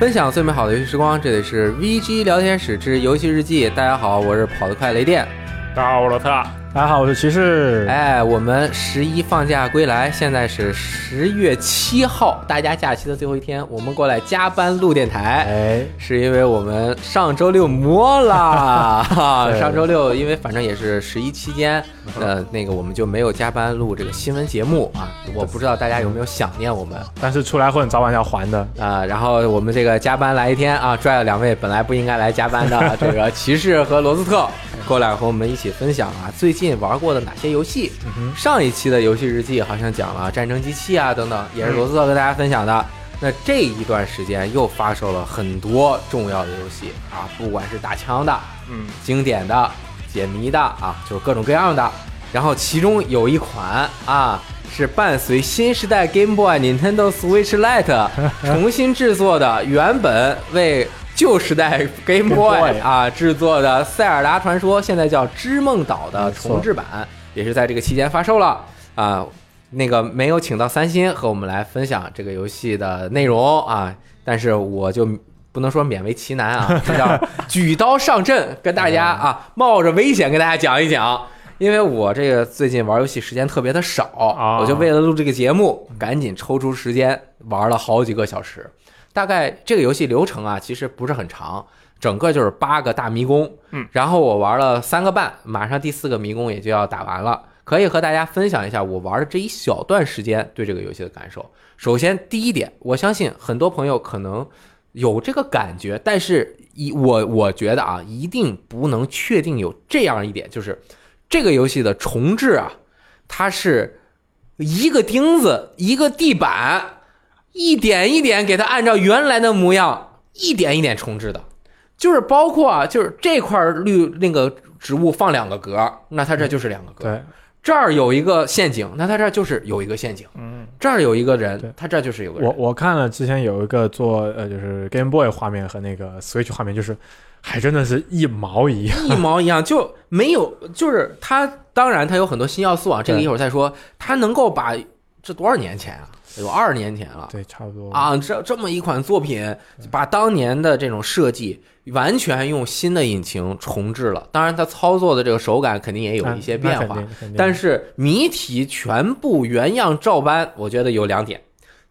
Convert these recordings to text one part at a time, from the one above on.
分享最美好的游戏时光，这里是 VG 聊天室之游戏日记。大家好，我是跑得快雷电。大家好，我是罗特。大家好，我是骑士。哎，我们十一放假归来，现在是十月七号，大家假期的最后一天，我们过来加班录电台。哎，是因为我们上周六摸了，哈，上周六因为反正也是十一期间，呃，那个我们就没有加班录这个新闻节目啊。我不知道大家有没有想念我们，但是出来混早晚要还的啊。然后我们这个加班来一天啊，拽了两位本来不应该来加班的这个骑士和罗斯特过来和我们一起分享啊，最近玩过的哪些游戏？上一期的游戏日记好像讲了战争机器啊等等，也是罗斯特跟大家分享的。那这一段时间又发售了很多重要的游戏啊，不管是打枪的，嗯，经典的、解谜的啊，就是各种各样的。然后其中有一款啊，是伴随新时代 Game Boy、Nintendo Switch Lite 重新制作的，原本为旧时代 Game Boy 啊制作的《塞尔达传说》，现在叫《织梦岛》的重制版，也是在这个期间发售了啊。那个没有请到三星和我们来分享这个游戏的内容啊，但是我就不能说勉为其难啊，这叫举刀上阵，跟大家啊冒着危险跟大家讲一讲。因为我这个最近玩游戏时间特别的少，我就为了录这个节目，赶紧抽出时间玩了好几个小时。大概这个游戏流程啊，其实不是很长，整个就是八个大迷宫，嗯，然后我玩了三个半，马上第四个迷宫也就要打完了，可以和大家分享一下我玩的这一小段时间对这个游戏的感受。首先第一点，我相信很多朋友可能有这个感觉，但是一我我觉得啊，一定不能确定有这样一点，就是这个游戏的重置啊，它是一个钉子一个地板。一点一点给它按照原来的模样，一点一点重置的，就是包括啊，就是这块绿那个植物放两个格，那它这就是两个格。对，这儿有一个陷阱，那它这就是有一个陷阱。嗯，这儿有一个人，它这就是有个人。我我看了之前有一个做呃，就是 Game Boy 画面和那个 Switch 画面，就是还真的是一毛一样，一毛一样，就没有，就是它当然它有很多新要素啊，这个一会儿再说。它能够把这多少年前啊？有二十年前了，对，差不多啊。这这么一款作品，把当年的这种设计完全用新的引擎重置了。当然，它操作的这个手感肯定也有一些变化，但是谜题全部原样照搬。我觉得有两点：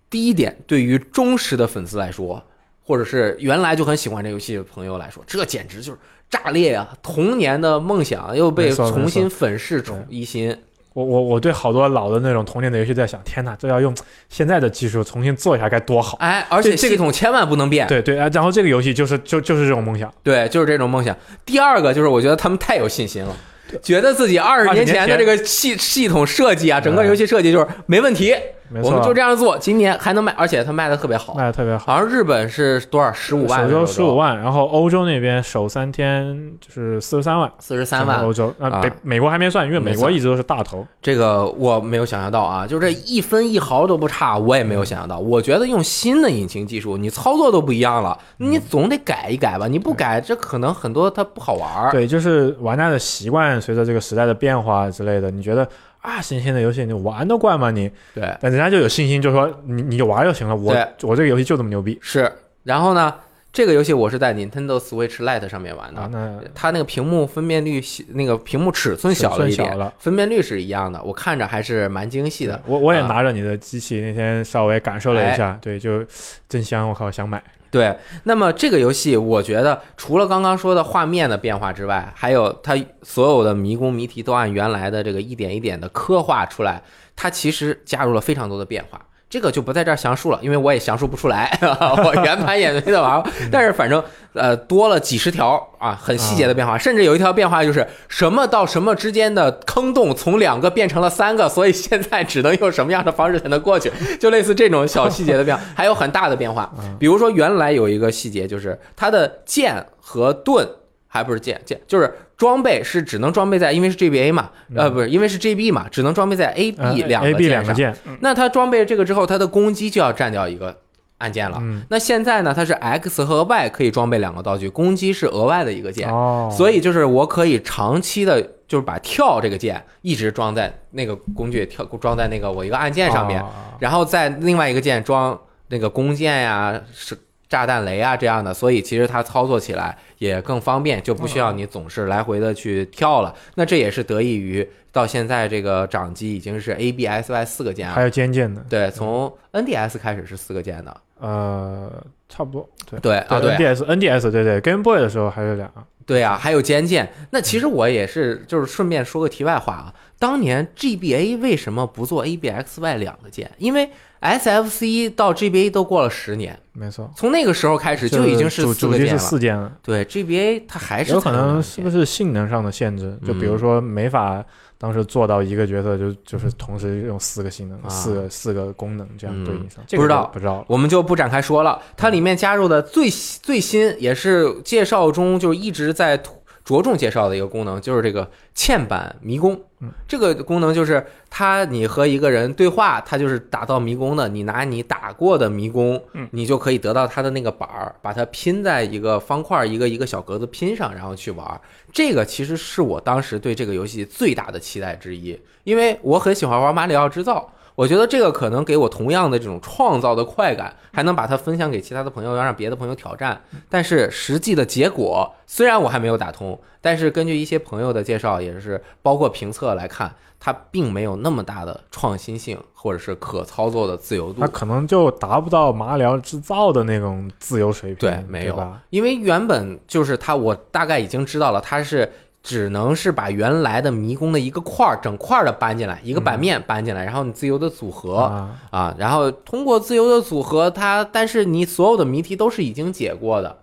第一点，对于忠实的粉丝来说，或者是原来就很喜欢这游戏的朋友来说，这简直就是炸裂啊！童年的梦想又被重新粉饰一新。我我我对好多老的那种童年的游戏在想，天哪，这要用现在的技术重新做一下该多好！哎，而且系统千万不能变。对对啊，然后这个游戏就是就就是这种梦想，对，就是这种梦想。第二个就是我觉得他们太有信心了，觉得自己二十年前的这个系系统设计啊，整个游戏设计就是没问题。我们就这样做，今年还能卖，而且它卖的特别好，卖的特别好。好像日本是多少十五万，首周十五万，然后欧洲那边首三天就是四十三万，四十三万欧洲啊，北美国还没算，因为美国一直都是大头。这个我没有想象到啊，就这一分一毫都不差，我也没有想象到。我觉得用新的引擎技术，你操作都不一样了，你总得改一改吧？你不改，这可能很多它不好玩。对，就是玩家的习惯随着这个时代的变化之类的，你觉得？啊，新鲜的游戏你玩得惯吗？你对，但人家就有信心，就说你你就玩就行了。我我这个游戏就这么牛逼。是，然后呢，这个游戏我是在 Nintendo Switch Lite 上面玩的。那它那个屏幕分辨率，那个屏幕尺寸小了一点，分辨率是一样的，我看着还是蛮精细的。我我也拿着你的机器那天稍微感受了一下，对，就真香，我靠，想买。对，那么这个游戏，我觉得除了刚刚说的画面的变化之外，还有它所有的迷宫谜题都按原来的这个一点一点的刻画出来，它其实加入了非常多的变化。这个就不在这儿详述了，因为我也详述不出来，我原版也没得玩。但是反正呃多了几十条啊，很细节的变化，甚至有一条变化就是什么到什么之间的坑洞从两个变成了三个，所以现在只能用什么样的方式才能过去，就类似这种小细节的变化，还有很大的变化。比如说原来有一个细节就是它的剑和盾。还不是剑剑，就是装备是只能装备在，因为是 GBA 嘛，呃，不是因为是 GB 嘛，只能装备在 AB 两个键上。那它装备这个之后，它的攻击就要占掉一个按键了。那现在呢，它是 X 和 Y 可以装备两个道具，攻击是额外的一个键。哦，所以就是我可以长期的，就是把跳这个键一直装在那个工具跳装在那个我一个按键上面，然后在另外一个键装那个弓箭呀是。炸弹雷啊这样的，所以其实它操作起来也更方便，就不需要你总是来回的去跳了。那这也是得益于到现在这个掌机已经是 ABSY 四个键了。还有肩键的，对，从 NDS 开始是四个键的。呃，差不多，对对啊，对 NDS NDS 对对，Game Boy 的时候还有俩，对啊，还有肩键。那其实我也是，就是顺便说个题外话啊，当年 GBA 为什么不做 ABXY 两个键？因为 SFC 到 GBA 都过了十年，没错，从那个时候开始就已经主主机是四个键了。对 GBA 它还是有可能是是不是性能上的限制？就比如嗯说没法当时做到一个角色就就是同时用四个性能、啊四个四个功能这样对应上，嗯这个不知道不知道。我们就不展开说了。它里面加入的最最新也是介绍中就一直在突着重介绍的一个功能，就是这个嵌板迷宫。嗯，这个功能就是它你和一个人对话，它就是打造迷宫的。你拿你打过的迷宫，嗯你就可以得到它的那个板儿，把它拼在一个方块一个一个小格子拼上，然后去玩儿。这个其实是我当时对这个游戏最大的期待之一，因为我很喜欢玩马里奥制造。我觉得这个可能给我同样的这种创造的快感，还能把它分享给其他的朋友，要让别的朋友挑战。但是实际的结果，虽然我还没有打通，但是根据一些朋友的介绍，也是包括评测来看，它并没有那么大的创新性，或者是可操作的自由度它。可能就达不到马里奥制造的那种自由水平，对，没有？，因为原本就是它，我大概已经知道了，它是只能是把原来的迷宫的一个块儿整块儿的搬进来，一个版面搬进来，然后你自由的组合。啊，啊，然后通过自由的组合，它但是你所有的谜题都是已经解过的，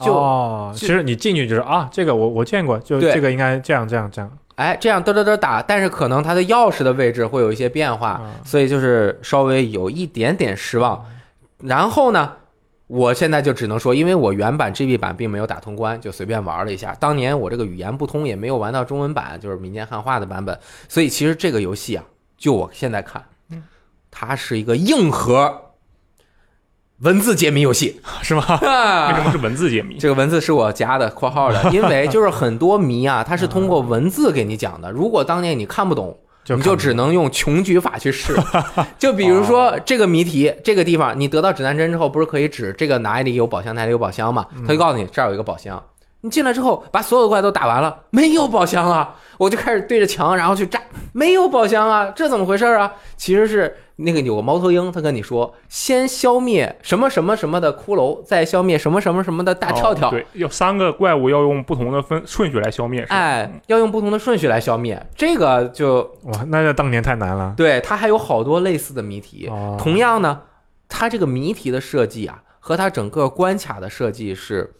就、哦，其实你进去就是啊，这个我我见过，就这个应该这样这样这样哎这样嘚嘚嘚打，但是可能它的钥匙的位置会有一些变化，啊所以就是稍微有一点点失望。然后呢，我现在就只能说，因为我原版 GB 版并没有打通关，就随便玩了一下。当年我这个语言不通，也没有玩到中文版，就是民间汉化的版本，所以其实这个游戏啊，就我现在看，它是一个硬核文字解谜游戏。是吗？为什么是文字解谜？这个文字是我加的括号的，因为就是很多谜啊，它是通过文字给你讲的。如果当年你看不懂，就你就只能用穷举法去试。就比如说这个谜题，这个地方你得到指南针之后，不是可以指这个哪里有宝箱，哪里有宝箱吗？他就告诉你这儿有一个宝箱。你进来之后，把所有的怪都打完了，没有宝箱啊！我就开始对着墙，然后去炸，没有宝箱啊！这怎么回事啊？其实是那个有个猫头鹰，他跟你说，先消灭什么什么什么的骷髅，再消灭什么什么什么的大跳跳。哦对，要三个怪物要用不同的分顺序来消灭。是吧哎，要用不同的顺序来消灭，这个就哇，那在当年太难了。对它还有好多类似的谜题。哦，同样呢，它这个谜题的设计啊，和它整个关卡的设计是，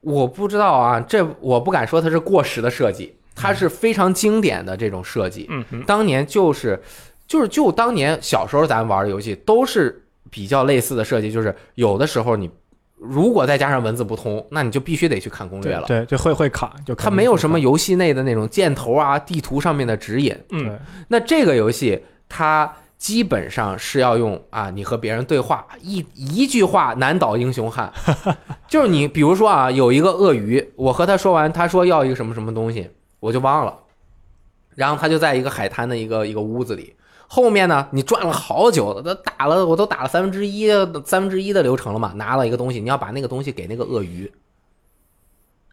我不知道啊，这我不敢说它是过时的设计，它是非常经典的这种设计。嗯嗯，当年就是就是就当年小时候咱玩的游戏都是比较类似的设计，就是有的时候你如果再加上文字不通，那你就必须得去看攻略了。对对，就会会卡，就它没有什么游戏内的那种箭头啊、地图上面的指引。嗯那这个游戏它基本上是要用啊，你和别人对话，一一句话难倒英雄汉，就是你比如说啊，有一个鳄鱼，我和他说完，他说要一个什么什么东西，我就忘了，然后他就在一个海滩的一个一个屋子里。后面呢，你转了好久了，都打了，我都打了三分之一三分之一的流程了嘛，拿了一个东西，你要把那个东西给那个鳄鱼。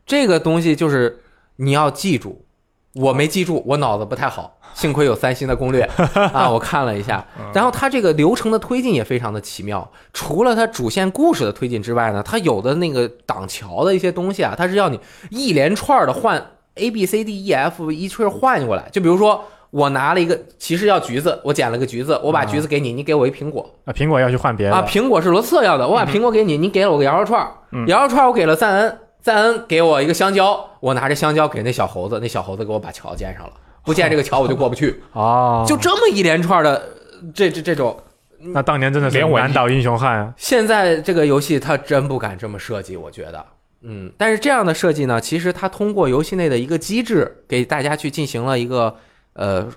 这个东西就是你要记住，我没记住，我脑子不太好，幸亏有三星的攻略 啊，我看了一下。然后它这个流程的推进也非常的奇妙，除了它主线故事的推进之外呢，它有的那个挡桥的一些东西啊，它是要你一连串的换 A B C D E F 一串换过来。就比如说我拿了一个其实要橘子，我捡了个橘子，我把橘子给你，你给我一苹果啊，苹果要去换别的啊，苹果是罗策要的，我把苹果给你，你给了我个羊肉串羊肉串儿我给了赞恩，赞恩给我一个香蕉，我拿着香蕉给那小猴子，那小猴子给我把桥建上了，不建这个桥我就过不去。哦，就这么一连串的这这这种，那当年真的是连我难倒英雄汉啊！现在这个游戏它真不敢这么设计，我觉得。嗯，但是这样的设计呢，其实它通过游戏内的一个机制，给大家去进行了一个呃，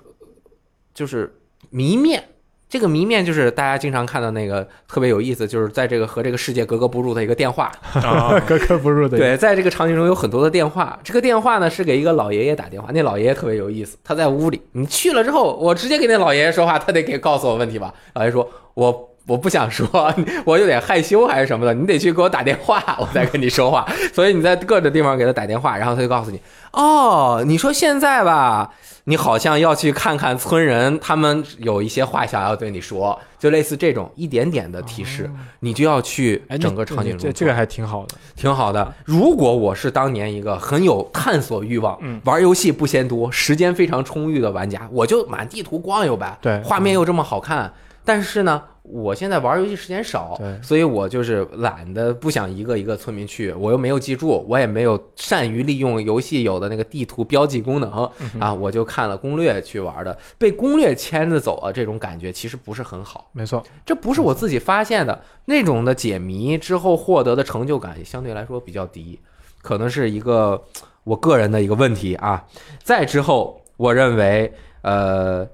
就是谜面。这个谜面就是大家经常看到那个特别有意思，就是在这个和这个世界格格不入的一个电话。啊，格格不入的，对，在这个场景中有很多的电话，这个电话呢是给一个老爷爷打电话，那老爷爷特别有意思，他在屋里，你去了之后，我直接给那老爷爷说话，他得给告诉我问题吧。老爷爷说，我我不想说，我有点害羞还是什么的，你得去给我打电话，我再跟你说话。所以你在各个地方给他打电话，然后他就告诉你，哦，你说现在吧，你好像要去看看村人，他们有一些话想要对你说，就类似这种一点点的提示，你就要去哎，整个场景中这这个还挺好的。挺好的。如果我是当年一个很有探索欲望、嗯玩游戏不嫌多、时间非常充裕的玩家，我就满地图逛悠呗。对画面又这么好看，但是呢，我现在玩游戏时间少对，所以我就是懒得不想一个一个村民去，我又没有记住，我也没有善于利用游戏有的那个地图标记功能啊，我就看了攻略去玩的，被攻略牵着走啊，这种感觉其实不是很好。没错，这不是我自己发现的，那种的解谜之后获得的成就感相对来说比较低，可能是一个我个人的一个问题啊。再之后，我认为，呃，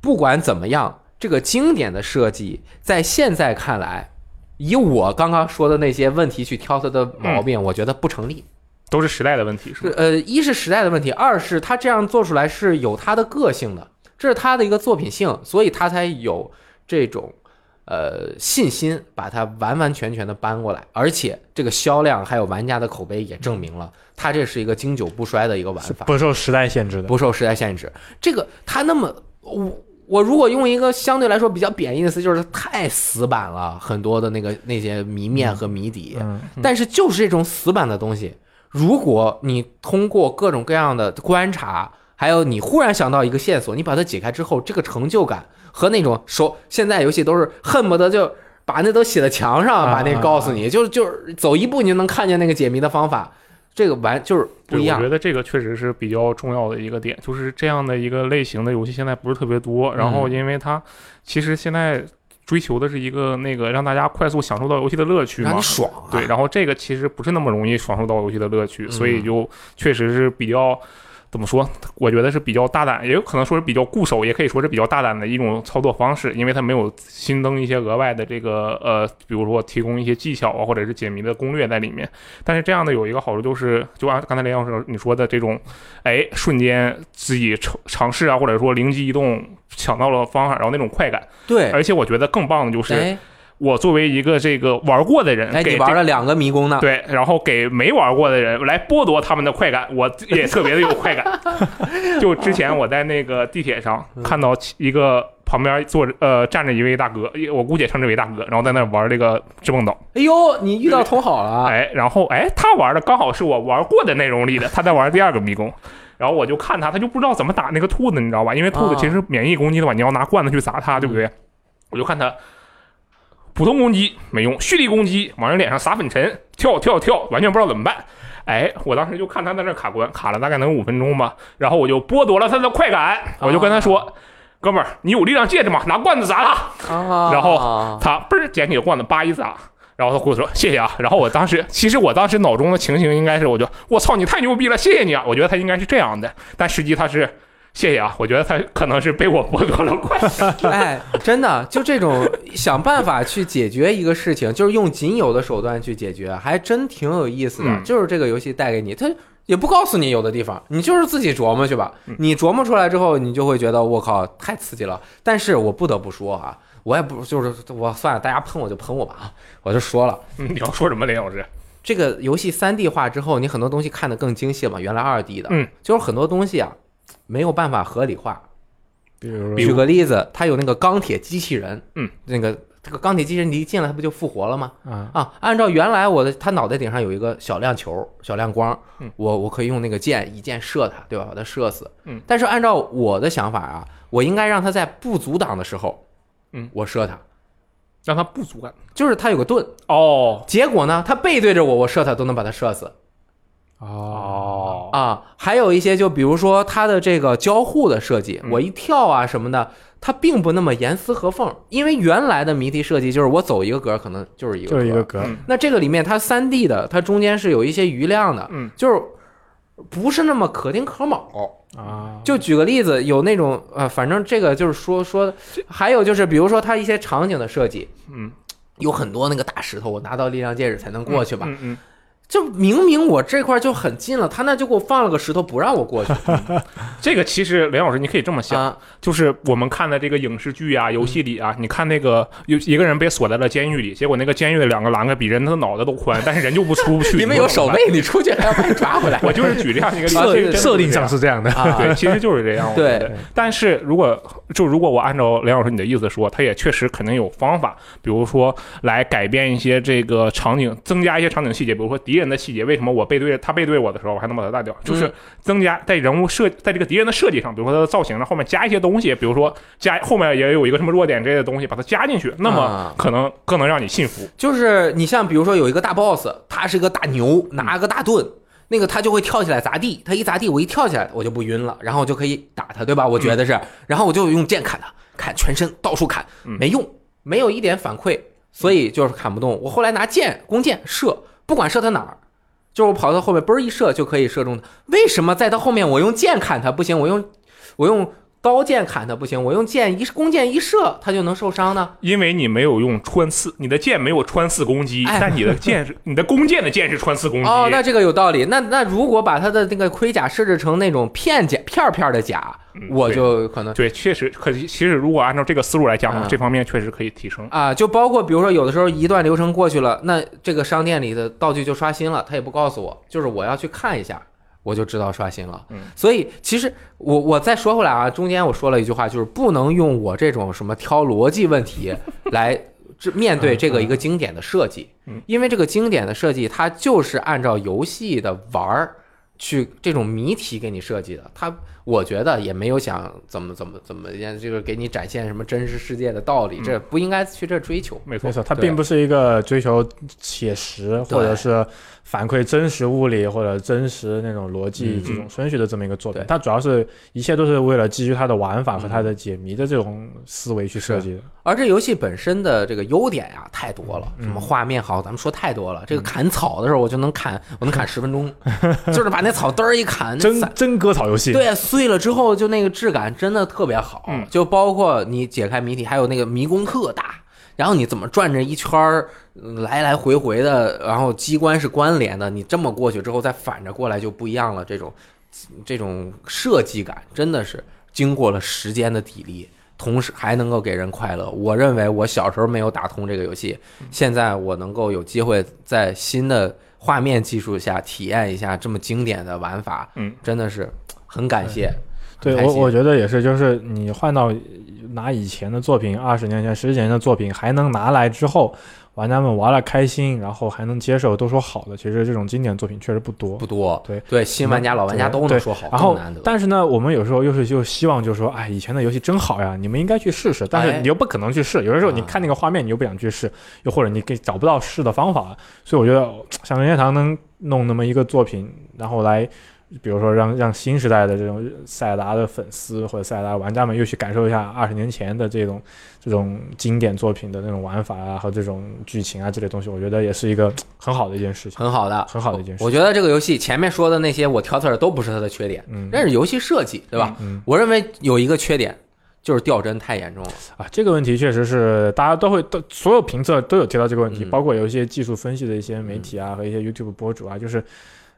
不管怎么样，这个经典的设计在现在看来，以我刚刚说的那些问题去挑它的毛病，我觉得不成立。都是时代的问题，是吧？呃，一是时代的问题，二是他这样做出来是有他的个性的，这是他的一个作品性，所以他才有这种呃信心把它完完全全的搬过来，而且这个销量还有玩家的口碑也证明了，他这是一个经久不衰的一个玩法，不受时代限制的。不受时代限制。这个他那么我。我如果用一个相对来说比较贬义的词，就是太死板了，很多的那个那些谜面和谜底，嗯，但是就是这种死板的东西，如果你通过各种各样的观察，还有你忽然想到一个线索，你把它解开之后，这个成就感和那种手现在游戏都是恨不得就把那都写在墙上，啊把那告诉你，就是就是走一步你就能看见那个解谜的方法，这个完就是不，一样我觉。得这个确实是比较重要的一个点，就是这样的一个类型的游戏现在不是特别多，然后嗯因为它其实现在追求的是一个那个让大家快速享受到游戏的乐趣嘛对，然后这个其实不是那么容易享受到游戏的乐趣，所以嗯就确实是比较。怎么说？我觉得是比较大胆，也有可能说是比较固守，也可以说是比较大胆的一种操作方式，因为它没有新增一些额外的这个呃，比如说提供一些技巧啊，或者是解谜的攻略在里面。但是这样的有一个好处就是，就按刚才林老师你说的这种，哎，瞬间自己尝尝试啊，或者说灵机一动想到了方法，然后那种快感。对，而且我觉得更棒的就是，哎我作为一个这个玩过的人，哎，给玩了两个迷宫呢，对，然后给没玩过的人来剥夺他们的快感，我也特别的有快感。就之前我在那个地铁上嗯看到一个旁边坐着呃站着一位大哥，我姑且称之为大哥，然后在那玩这个织梦岛，哎呦，你遇到同好了，哎，然后哎他玩的刚好是我玩过的内容里的，他在玩第二个迷宫。然后我就看他，他就不知道怎么打那个兔子，你知道吧？因为兔子啊其实免疫攻击的嘛，你要拿罐子去砸它，对不对？我就看他普通攻击没用，蓄力攻击往人脸上撒粉尘，跳跳跳，完全不知道怎么办。哎，我当时就看他在那卡关，卡了大概能有五分钟吧，然后我就剥夺了他的快感，我就跟他说：“哥们儿，你有力量戒指吗？拿罐子砸他。”啊，然后他嘣儿捡起了罐子，叭一砸，然后他跟我说谢谢啊。然后我当时其实我当时脑中的情形应该是，我就我操你太牛逼了，谢谢你啊。我觉得他应该是这样的，但实际他是谢谢啊。我觉得他可能是被我剥夺了快感。哎，真的，就这种想办法去解决一个事情，就是用仅有的手段去解决，还真挺有意思的。嗯就是这个游戏带给你，它也不告诉你有的地方，你就是自己琢磨去吧嗯。你琢磨出来之后，你就会觉得我靠，太刺激了。但是我不得不说啊，我也不就是我算了，大家喷我就喷我吧啊，我就说了。嗯你要说什么，林老师？这个游戏三 D 化之后，你很多东西看得更精细了嘛。原来二 D 的，嗯，就是很多东西啊，没有办法合理化。比如举个例子，他有那个钢铁机器人，嗯，那个这个钢铁机器人你一进来，它不就复活了吗？啊，啊，按照原来我的，他脑袋顶上有一个小亮球、小亮光，嗯我我可以用那个箭一箭射他，对吧？把他射死。嗯，但是按照我的想法啊，我应该让他在不阻挡的时候，嗯，我射他，让他不阻挡就是他有个盾。哦结果呢，他背对着我，我射他都能把他射死。哦，啊，还有一些就比如说它的这个交互的设计，嗯。我一跳啊什么的，它并不那么严丝合缝，因为原来的谜题设计就是我走一个格可能就是一个格就是一个格，嗯。那这个里面它三 D 的，它中间是有一些余量的，嗯。就是不是那么可丁可卯。啊，就举个例子，有那种呃，反正这个就是说说，还有就是比如说它一些场景的设计，嗯。有很多那个大石头，我拿到力量戒指才能过去吧。嗯嗯就明明我这块就很近了，他那就给我放了个石头不让我过去 这个其实梁老师你可以这么想，啊，就是我们看的这个影视剧啊、游戏里啊，你看那个有一个人被锁在了监狱里，结果那个监狱的两个栏杆比人的脑袋都宽，但是人就不出不去。里面有守卫，你出去还要把你抓回来。我就是举这样一个例子，设定上是是这样的，啊对，其实就是这样。我对但是如果就如果我按照梁老师你的意思说，他也确实肯定有方法，比如说来改变一些这个场景，增加一些场景细节，比如说敌人的细节，为什么我背对他背对我的时候，我还能把他打掉？就是嗯增加在人物设在这个敌人的设计上，比如说他的造型上后面加一些东西，比如说加后面也有一个什么弱点之类的东西，把它加进去，那么啊可能更能让你信服。就是你像比如说有一个大 boss，他是个大牛，拿个大盾，那个他就会跳起来砸地，他一砸地，我一跳起来我就不晕了，然后我就可以打他，对吧？我觉得是，然后我就用剑砍他，砍全身到处砍，嗯没用，没有一点反馈，所以就是砍不动。我后来拿剑弓箭射，不管射他哪儿。就是我跑到后面，嘣儿一射就可以射中他。为什么在他后面我用剑砍他不行？我用我用刀剑砍他不行？我用剑一弓箭一射，他就能受伤呢？因为你没有用穿刺，你的剑没有穿刺攻击，哎但你的剑是 你的弓箭的箭是穿刺攻击。哦，那这个有道理。那那如果把他的那个盔甲设置成那种片甲片儿片儿的甲，嗯我就可能对，确实，可其实如果按照这个思路来讲这方面确实可以提升。啊，就包括比如说有的时候一段流程过去了，那这个商店里的道具就刷新了，他也不告诉我，就是我要去看一下。我就知道刷新了，嗯。所以其实我我再说回来啊，中间我说了一句话，就是不能用我这种什么挑逻辑问题 来这面对这个一个经典的设计嗯，因为这个经典的设计它就是按照游戏的玩儿去这种谜题给你设计的，它我觉得也没有想怎么怎么怎么样，这个给你展现什么真实世界的道理，嗯。这不应该去这追求。没错没，错，它并不是一个追求写实或者是反馈真实物理或者真实那种逻辑嗯这种顺序的这么一个作品对。它主要是一切都是为了基于它的玩法和嗯。它的解谜的这种思维去设计的。而这游戏本身的这个优点呀太多了，嗯什么画面好，咱们说太多了。这个砍草的时候，我就能砍，我能砍十分钟，就是把那草嘚儿一砍，真真割草游戏，对，碎了之后就那个质感真的特别好，嗯就包括你解开谜题，还有那个迷宫特大，然后你怎么转着一圈儿，嗯来来回回的，然后机关是关联的，你这么过去之后再反着过来就不一样了，这种这种设计感真的是经过了时间的砥砺。同时还能够给人快乐，我认为我小时候没有打通这个游戏，现在我能够有机会在新的画面技术下体验一下这么经典的玩法，嗯，真的是很感谢。对我我觉得也是，就是你换到拿以前的作品，二十年前、十几年的作品，还能拿来之后，玩家们玩了开心，然后还能接受，都说好的。其实这种经典作品确实不多。不多，对对，新玩家、老玩家都能说好，然后但是呢，我们有时候又是就希望，就是说，哎，以前的游戏真好呀，你们应该去试试。但哎是你又不可能去试，有的时候你啊看那个画面，你又不想去试，又或者你给找不到试的方法。所以我觉得，像任天堂能弄那么一个作品，然后来，比如说让让新时代的这种塞尔达的粉丝或者塞尔达玩家们又去感受一下二十年前的这种这种经典作品的那种玩法啊和这种剧情啊这类东西，我觉得也是一个很好的一件事情。很好的，很好的一件事我觉得这个游戏前面说的那些我挑刺儿的都不是它的缺点，嗯但是游戏设计，对吧？嗯我认为有一个缺点就是掉帧太严重了。啊，这个问题确实是大家都会都所有评测都有提到这个问题，嗯包括有一些技术分析的一些媒体啊、和一些 YouTube 博主啊，就是，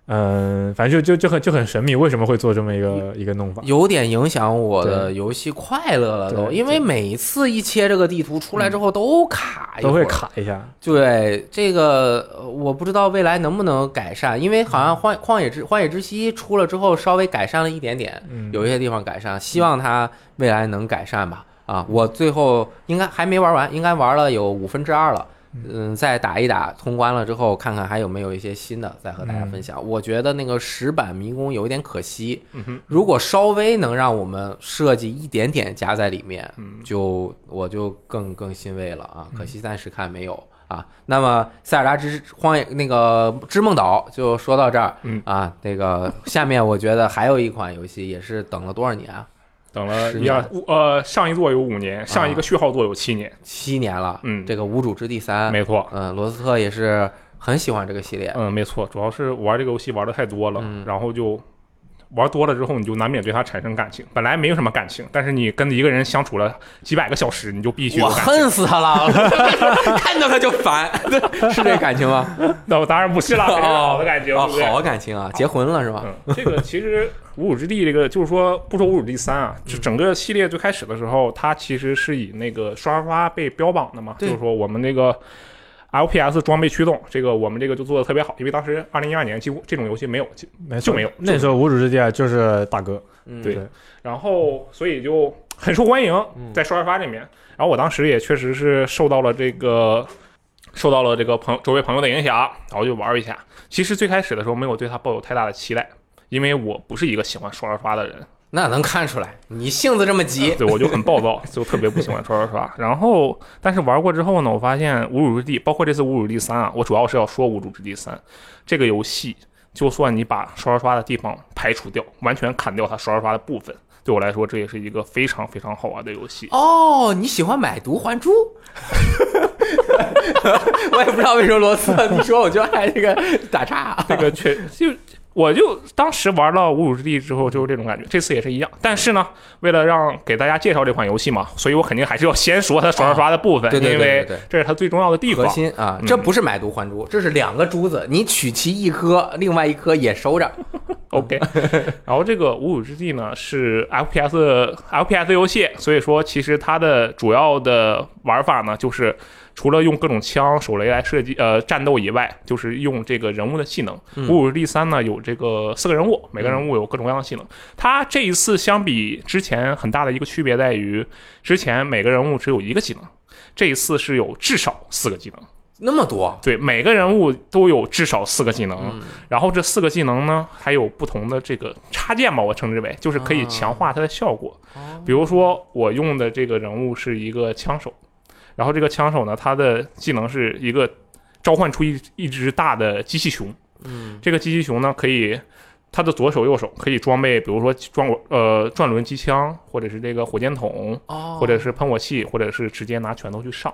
嗯、反正就就就很就很神秘，为什么会做这么一个一个弄法？有点影响我的游戏快乐了，都，因为每一次一切这个地图出来之后都卡一都会卡一下，对这个，呃我不知道未来能不能改善，因为好像荒荒野之荒野之息出了之后稍微改善了一点点，嗯，有一些地方改善，希望它未来能改善吧。啊，我最后应该还没玩完，应该玩了有五分之二了。嗯，再打一打，通关了之后，看看还有没有一些新的，再和大家分享。我觉得那个石板迷宫有一点可惜，嗯，如果稍微能让我们设计一点点加在里面，嗯就我就更更欣慰了啊！可惜暂时看没有啊。那么塞尔达之荒野那个织梦岛就说到这儿，嗯啊，那个下面我觉得还有一款游戏也是等了多少年啊？等了一二五呃上一座有五年，上一个序号座有七年，七年了，嗯这个无主之地三，没错。嗯，罗斯特也是很喜欢这个系列，嗯，没错，主要是玩这个游戏玩的太多了，嗯。然后就玩多了之后，你就难免对他产生感情。本来没有什么感情，但是你跟一个人相处了几百个小时，你就必须我。恨死他了，看到他就烦，是这感情吗？那我当然不是啦，这是好的感情，好感情啊，结婚了是吧？嗯，这个其实《无主之地》这个就是说，不说《无主之地三》啊，就整个系列最开始的时候，它其实是以那个刷刷刷被标榜的嘛，就是说我们那个 LPS 装备驱动，这个我们这个就做的特别好，因为当时二零一二年几乎这种游戏没有，没就没有那时候无主之地啊就是大哥，嗯对然后所以就很受欢迎嗯，在刷刷刷里面。然后我当时也确实是受到了这个受到了这个朋友周围朋友的影响，然后就玩一下。其实最开始的时候没有对它抱有太大的期待，因为我不是一个喜欢刷刷刷的人。那能看出来，你性子这么急，对，我就很暴躁，就特别不喜欢刷刷刷。然后，但是玩过之后呢，我发现《无主之地》，包括这次《无主之地三》啊，我主要是要说《无主之地三》这个游戏，就算你把刷刷刷的地方排除掉，完全砍掉它刷刷刷的部分，对我来说，这也是一个非常非常好玩的游戏。哦，你喜欢买椟还珠？我也不知道为什么罗斯，你说我就爱这个打岔。这个确就。我就当时玩了《无主之地》之后，就是这种感觉。这次也是一样，但是呢，为了让给大家介绍这款游戏嘛，所以我肯定还是要先说它刷刷刷的部分，对对对因为这是它最重要的地方核方。心啊，嗯这不是买椟还珠，这是两个珠子，你取其一颗，另外一颗也收着。OK，然后这个《无主之地》呢是 FPS FPS 游戏，所以说其实它的主要的玩法呢，就是除了用各种枪、手雷来射击呃战斗以外，就是用这个人物的技能。嗯无主之地三》呢有这个四个人物，每个人物有各种各样的技能。它这一次相比之前很大的一个区别在于，之前每个人物只有一个技能，这一次是有至少四个技能。那么多，对，每个人物都有至少四个技能，嗯然后这四个技能呢，还有不同的这个插件吧，我称之为，就是可以强化它的效果。哦比如说，我用的这个人物是一个枪手，然后这个枪手呢，他的技能是一个召唤出一一只大的机器熊，嗯，这个机器熊呢，可以他的左手、右手可以装备，比如说装呃转轮机枪，或者是这个火箭筒，哦，或者是喷火器，或者是直接拿拳头去上。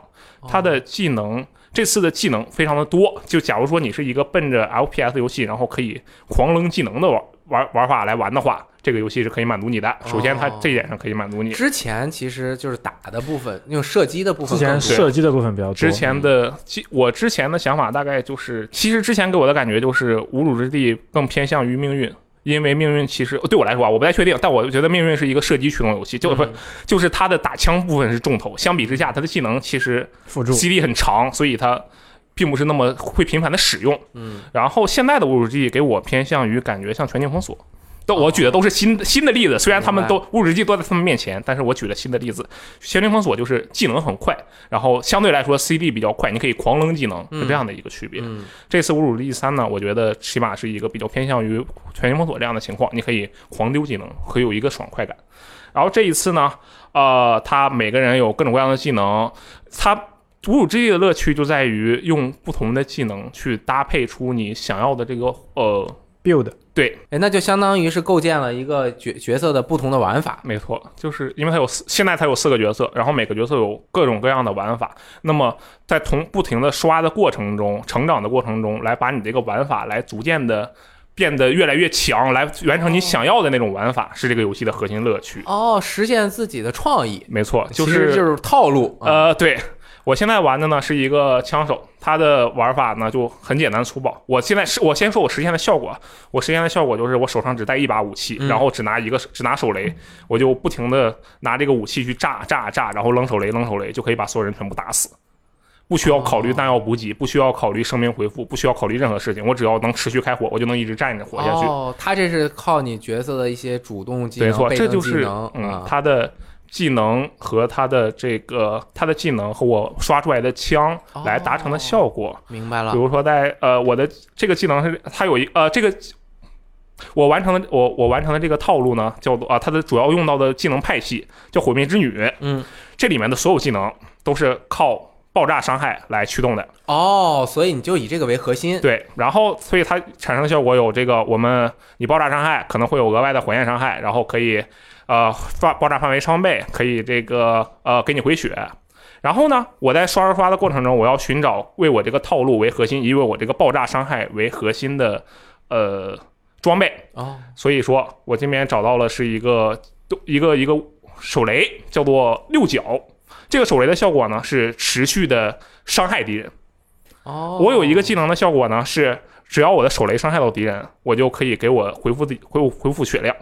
他的技能这次的技能非常的多，就假如说你是一个奔着 FPS 游戏，然后可以狂扔技能的玩玩玩法来玩的话，这个游戏是可以满足你的。首先，它哦这一点上可以满足你。之前其实就是打的部分，用射击的部分之前射击的部分比较多。之前的基，我之前的想法大概就是，其实之前给我的感觉就是《无主之地》更偏向于命运，因为命运其实对我来说啊，我不太确定，但我觉得命运是一个射击驱动游戏，就不、嗯 就是它的打枪部分是重头，相比之下，它的技能其实辅助 CD 很长，所以它并不是那么会频繁的使用。嗯，然后现在的无主之地给我偏向于感觉像全境封锁。都我举的都是新新的例子，虽然他们都无主之地都在他们面前，但是我举了新的例子，全灵封锁就是技能很快，然后相对来说 CD 比较快，你可以狂扔技能，是这样的一个区别。嗯这次侮辱之地三呢，我觉得起码是一个比较偏向于全境封锁这样的情况，你可以狂丢技能，可以有一个爽快感。然后这一次呢，呃，他每个人有各种各样的技能，他侮辱之地的乐趣就在于用不同的技能去搭配出你想要的这个呃，build 对，哎，那就相当于是构建了一个角角色的不同的玩法。没错，就是因为它有四，现在它有四个角色，然后每个角色有各种各样的玩法。那么在同不停的刷的过程中，成长的过程中，来把你这个玩法来逐渐的变得越来越强，来完成你想要的那种玩法，是这个游戏的核心乐趣。哦，实现自己的创意，没错，就是就是套路。啊，呃，对我现在玩的呢是一个枪手，他的玩法呢就很简单粗暴。我现在是我先说我实现的效果，我实现的效果就是我手上只带一把武器，嗯然后只拿一个只拿手雷，我就不停的拿这个武器去炸炸炸，然后扔手雷扔手雷，就可以把所有人全部打死。不需要考虑弹药补给，不需要考虑生命回复，不需要考虑任何事情，我只要能持续开火，我就能一直站着活下去。哦，他这是靠你角色的一些主动技能、没错，这就是他的技能和他的这个他的技能和我刷出来的枪来达成的效果。明白了比。如说在呃我的这个技能是它有一呃这个。我完成的我我完成的这个套路呢，叫做啊，它的主要用到的技能派系叫毁灭之女。嗯，这里面的所有技能都是靠爆炸伤害来驱动的。哦，所以你就以这个为核心。对，然后所以它产生的效果有这个，我们你爆炸伤害可能会有额外的火焰伤害，然后可以呃发爆炸范围双倍，可以这个呃给你回血。然后呢，我在刷刷刷的过程中，我要寻找为我这个套路为核心，以为我这个爆炸伤害为核心的呃装备。啊，所以说我这边找到了是一个一个一个手雷，叫做六角。这个手雷的效果呢是持续的伤害敌人。哦，我有一个技能的效果呢是，只要我的手雷伤害到敌人，我就可以给我回复的回复回复血量。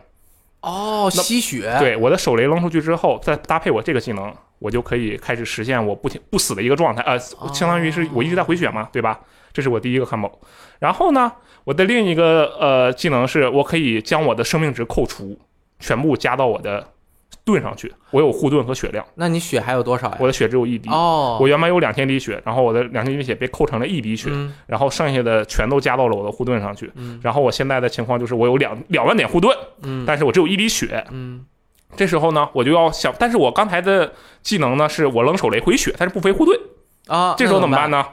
哦，吸血，对，我的手雷扔出去之后，再搭配我这个技能，我就可以开始实现我不停不死的一个状态。呃，相当于是我一直在回血嘛，对吧？这是我第一个 combo。然后呢，我的另一个呃技能是我可以将我的生命值扣除，全部加到我的盾上去。我有护盾和血量，那你血还有多少呀？我的血只有一滴。哦，我原本有两千滴血，然后我的两千滴血被扣成了一滴血，嗯然后剩下的全都加到了我的护盾上去。嗯然后我现在的情况就是我有两两万点护盾，嗯但是我只有一滴血。嗯这时候呢，我就要想，但是我刚才的技能呢，是我扔手雷回血，但是不飞护盾。啊，这时候怎么办呢？呢？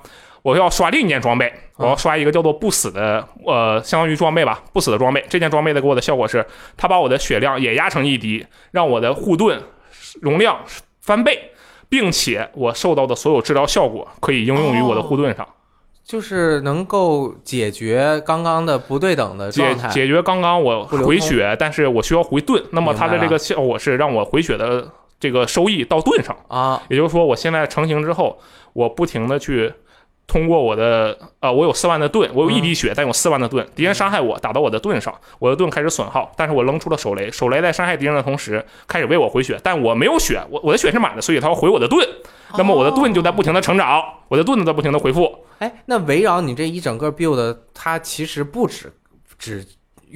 我要刷另一件装备，我要刷一个叫做不死的，呃，相当于装备吧，不死的装备。这件装备的给我的效果是，它把我的血量也压成一滴，让我的护盾容量翻倍，并且我受到的所有治疗效果可以应用于我的护盾上，就是能够解决刚刚的不对等的解状态。解决刚刚我回血，但是我需要回盾，那么它的这个效果是让我回血的这个收益到盾上。啊，也就是说，我现在成型之后，我不停的去通过我的呃，我有四万的盾，我有一滴血，但有四万的盾，敌人伤害我，打到我的盾上，我的盾开始损耗，但是我扔出了手雷，手雷在伤害敌人的同时开始为我回血，但我没有血，我我的血是满的，所以它要回我的盾，那么我的盾就在不停的成长，我的盾都在不停的回复。哎，那围绕你这一整个 build，它其实不止只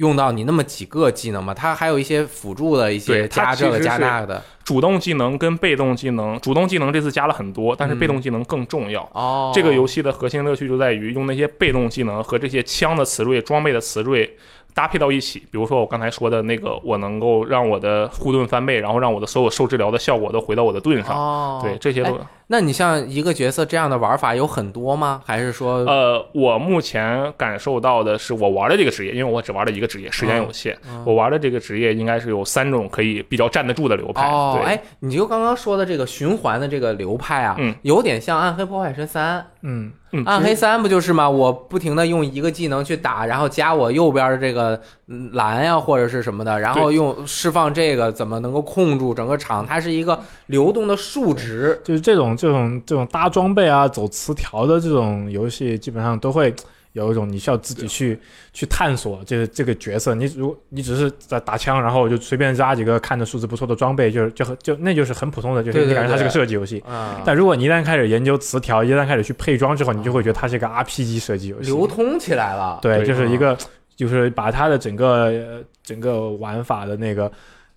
用到你那么几个技能嘛，它还有一些辅助的一些对加这个加那个的。主动技能跟被动技能，主动技能这次加了很多，但是嗯被动技能更重要。哦，这个游戏的核心乐趣就在于用那些被动技能和这些枪的词缀、装备的词缀搭配到一起。比如说我刚才说的那个，我能够让我的护盾翻倍，然后让我的所有受治疗的效果都回到我的盾上。哦，对，这些都、那你像一个角色这样的玩法有很多吗？还是说，呃，我目前感受到的是，我玩的这个职业，因为我只玩了一个职业，时间有限，嗯我玩的这个职业应该是有三种可以比较站得住的流派。哦，对，哎，你就刚刚说的这个循环的这个流派啊，嗯，有点像《暗黑破坏神三》。嗯，嗯，暗黑三不就是吗？我不停的用一个技能去打，然后加我右边的这个嗯蓝呀或者是什么的，然后用释放这个，怎么能够控住整个场？它是一个流动的数值。就是这种这种这种搭装备啊、走词条的这种游戏，基本上都会有一种你需要自己去去探索这个这个角色。你如果你只是在打枪，然后就随便加几个看着数字不错的装备，就是就很就那就是很普通的，就是你感觉它是个射击游戏。啊，但如果你一旦开始研究词条，一旦开始去配装之后，你就会觉得它是一个 RPG 射击游戏。流通起来了。对，对就是一个，就是把它的整个呃整个玩法的那个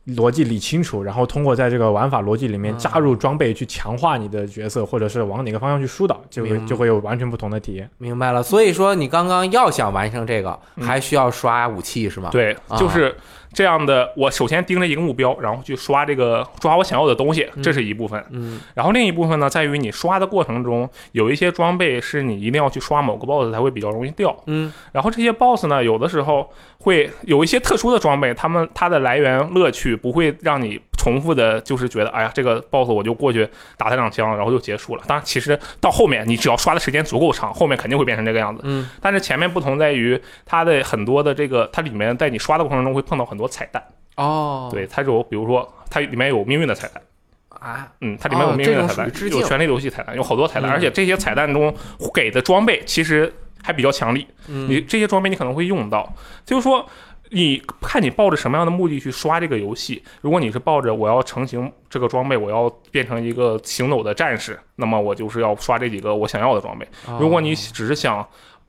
逻辑理清楚，然后通过在这个玩法逻辑里面嗯加入装备去强化你的角色，或者是往哪个方向去疏导，就会就会有完全不同的体验。明白了。所以说，你刚刚要想完成这个，嗯还需要刷武器是吗？，对，啊就是这样的。我首先盯着一个目标，然后去刷这个抓我想要的东西，这是一部分。嗯然后另一部分呢，在于你刷的过程中，有一些装备是你一定要去刷某个 BOSS 才会比较容易掉。嗯然后这些 BOSS 呢，有的时候会有一些特殊的装备，他们它的来源乐趣不会让你重复的，就是觉得哎呀，这个 BOSS 我就过去打他两枪，然后就结束了。当然，其实到后面你只要刷的时间足够长，后面肯定会变成这个样子。嗯但是前面不同在于它的很多的这个，它里面在你刷的过程中会碰到很多彩蛋。哦，对，它有比如说它里面有命运的彩蛋。啊，嗯，它里面有哦命运的彩蛋，有权力的游戏彩蛋，有好多彩蛋，嗯而且这些彩蛋中给的装备其实还比较强力，嗯你这些装备你可能会用到，就是说。你看你抱着什么样的目的去刷这个游戏？如果你是抱着我要成型这个装备，我要变成一个行走的战士，那么我就是要刷这几个我想要的装备。哦如果你只是想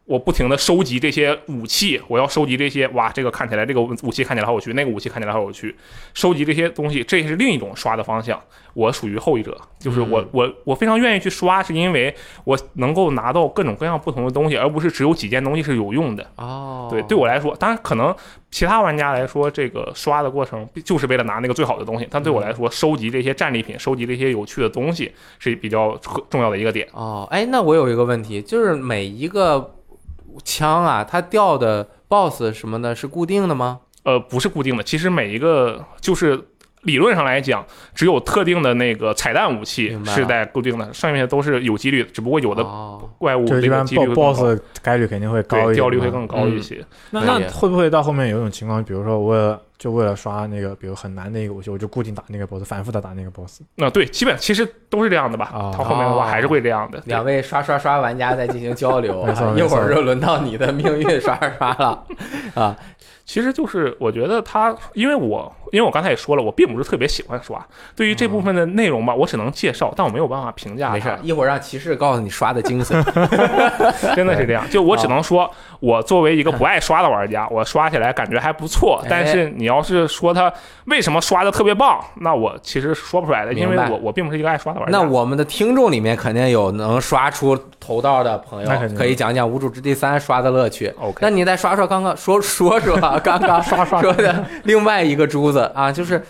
我不停的收集这些武器，我要收集这些，哇，这个看起来这个武器看起来好有趣，那个武器看起来好有趣，收集这些东西，这是另一种刷的方向。我属于后一者，就是我、嗯我我非常愿意去刷，是因为我能够拿到各种各样不同的东西，而不是只有几件东西是有用的。哦，对，对我来说，当然可能其他玩家来说，这个刷的过程就是为了拿那个最好的东西，但对我来说，收集这些战利品，收集这些有趣的东西是比较重要的一个点。哦，哎，那我有一个问题，就是每一个枪啊，它掉的 BOSS 什么的是固定的吗？呃，不是固定的，其实每一个就是理论上来讲，只有特定的那个彩蛋武器是在固定的，上面都是有几率，只不过有的哦怪物那就一般个几率 BOSS 高。BOSS 概率肯定会高一点，掉率会更高嗯一些。那那会不会到后面有一种情况，比如说我就为了刷那个，比如很难的一个武器，我就固定打那个 BOSS，反复的打那个 BOSS。那对，基本其实都是这样的吧。哦到后面的话还是会这样的。对两位刷刷刷玩家在进行交流，一会儿就轮到你的命运刷刷刷了 啊！其实就是我觉得他，因为我因为我刚才也说了，我并不是特别喜欢刷。对于这部分的内容吧，我只能介绍，但我没有办法评价。没事，一会儿让骑士告诉你刷的精髓。真的是这样。就我只能说，我作为一个不爱刷的玩家，我刷起来感觉还不错哎。但是你要是说他为什么刷的特别棒，那我其实说不出来的，因为我我并不是一个爱刷的玩家。那我们的听众里面肯定有能刷出头道的朋友可以讲讲《无主之地三》刷的乐趣。OK，那你再刷刷刚刚说说说啊刚刚刷刷说的另外一个珠子啊，就是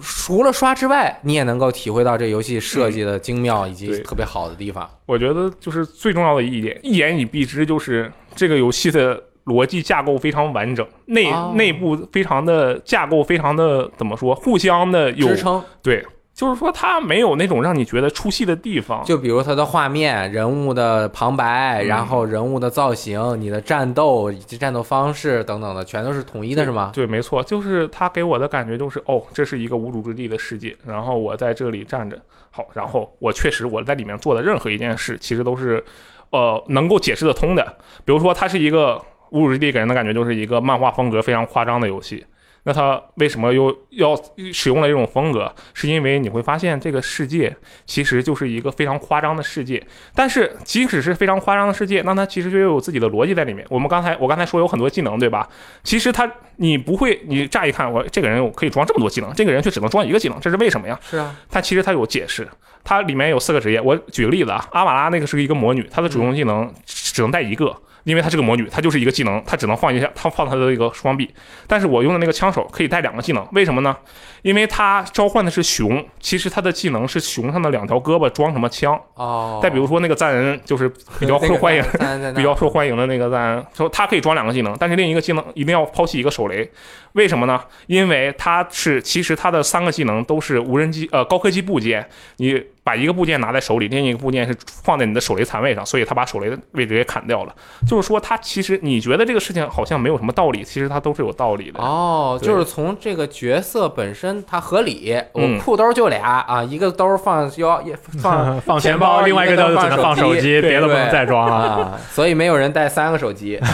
除了刷之外，你也能够体会到这游戏设计的精妙以及特别好的地方。我觉得就是最重要的一点，一言以蔽之，就是这个游戏的逻辑架构非常完整，内、哦内部非常的架构非常的怎么说，互相的有支撑，对。就是说，它没有那种让你觉得出戏的地方，就比如它的画面、人物的旁白，嗯然后人物的造型、你的战斗以及战斗方式等等的，全都是统一的，是吗？对，没错，就是它给我的感觉就是，哦，这是一个无主之地的世界，然后我在这里站着，好，然后我确实我在里面做的任何一件事，其实都是，呃，能够解释得通的。比如说，它是一个无主之地，给人的感觉就是一个漫画风格非常夸张的游戏。那他为什么又要使用了这种风格？是因为你会发现这个世界其实就是一个非常夸张的世界，但是即使是非常夸张的世界，那它其实就有自己的逻辑在里面。我们刚才我刚才说有很多技能，对吧？其实他你不会，你乍一看我这个人我可以装这么多技能，这个人却只能装一个技能，这是为什么呀？是啊，它其实它有解释，它里面有四个职业。我举个例子啊，阿瓦拉那个是一个魔女，她的主动技能只能带一个。因为她是个魔女，她就是一个技能，她只能放一下，她放她的一个双臂。但是我用的那个枪手可以带两个技能，为什么呢？因为他召唤的是熊，其实他的技能是熊上的两条胳膊装什么枪。哦，再比如说那个赞恩，就是比较受欢迎，比较受欢迎的那个赞恩，说他可以装两个技能，但是另一个技能一定要抛弃一个手雷，为什么呢？因为他是其实他的三个技能都是无人机呃高科技部件，你把一个部件拿在手里，另一个部件是放在你的手雷残位上，所以他把手雷的位置给砍掉了。就是说，他其实你觉得这个事情好像没有什么道理，其实它都是有道理的。哦，就是从这个角色本身它合理，我嗯裤兜就俩啊，一个兜放腰，也 放放钱钱包另外一个一个就只能放手机，别的不能再装了。啊，所以没有人带三个手机。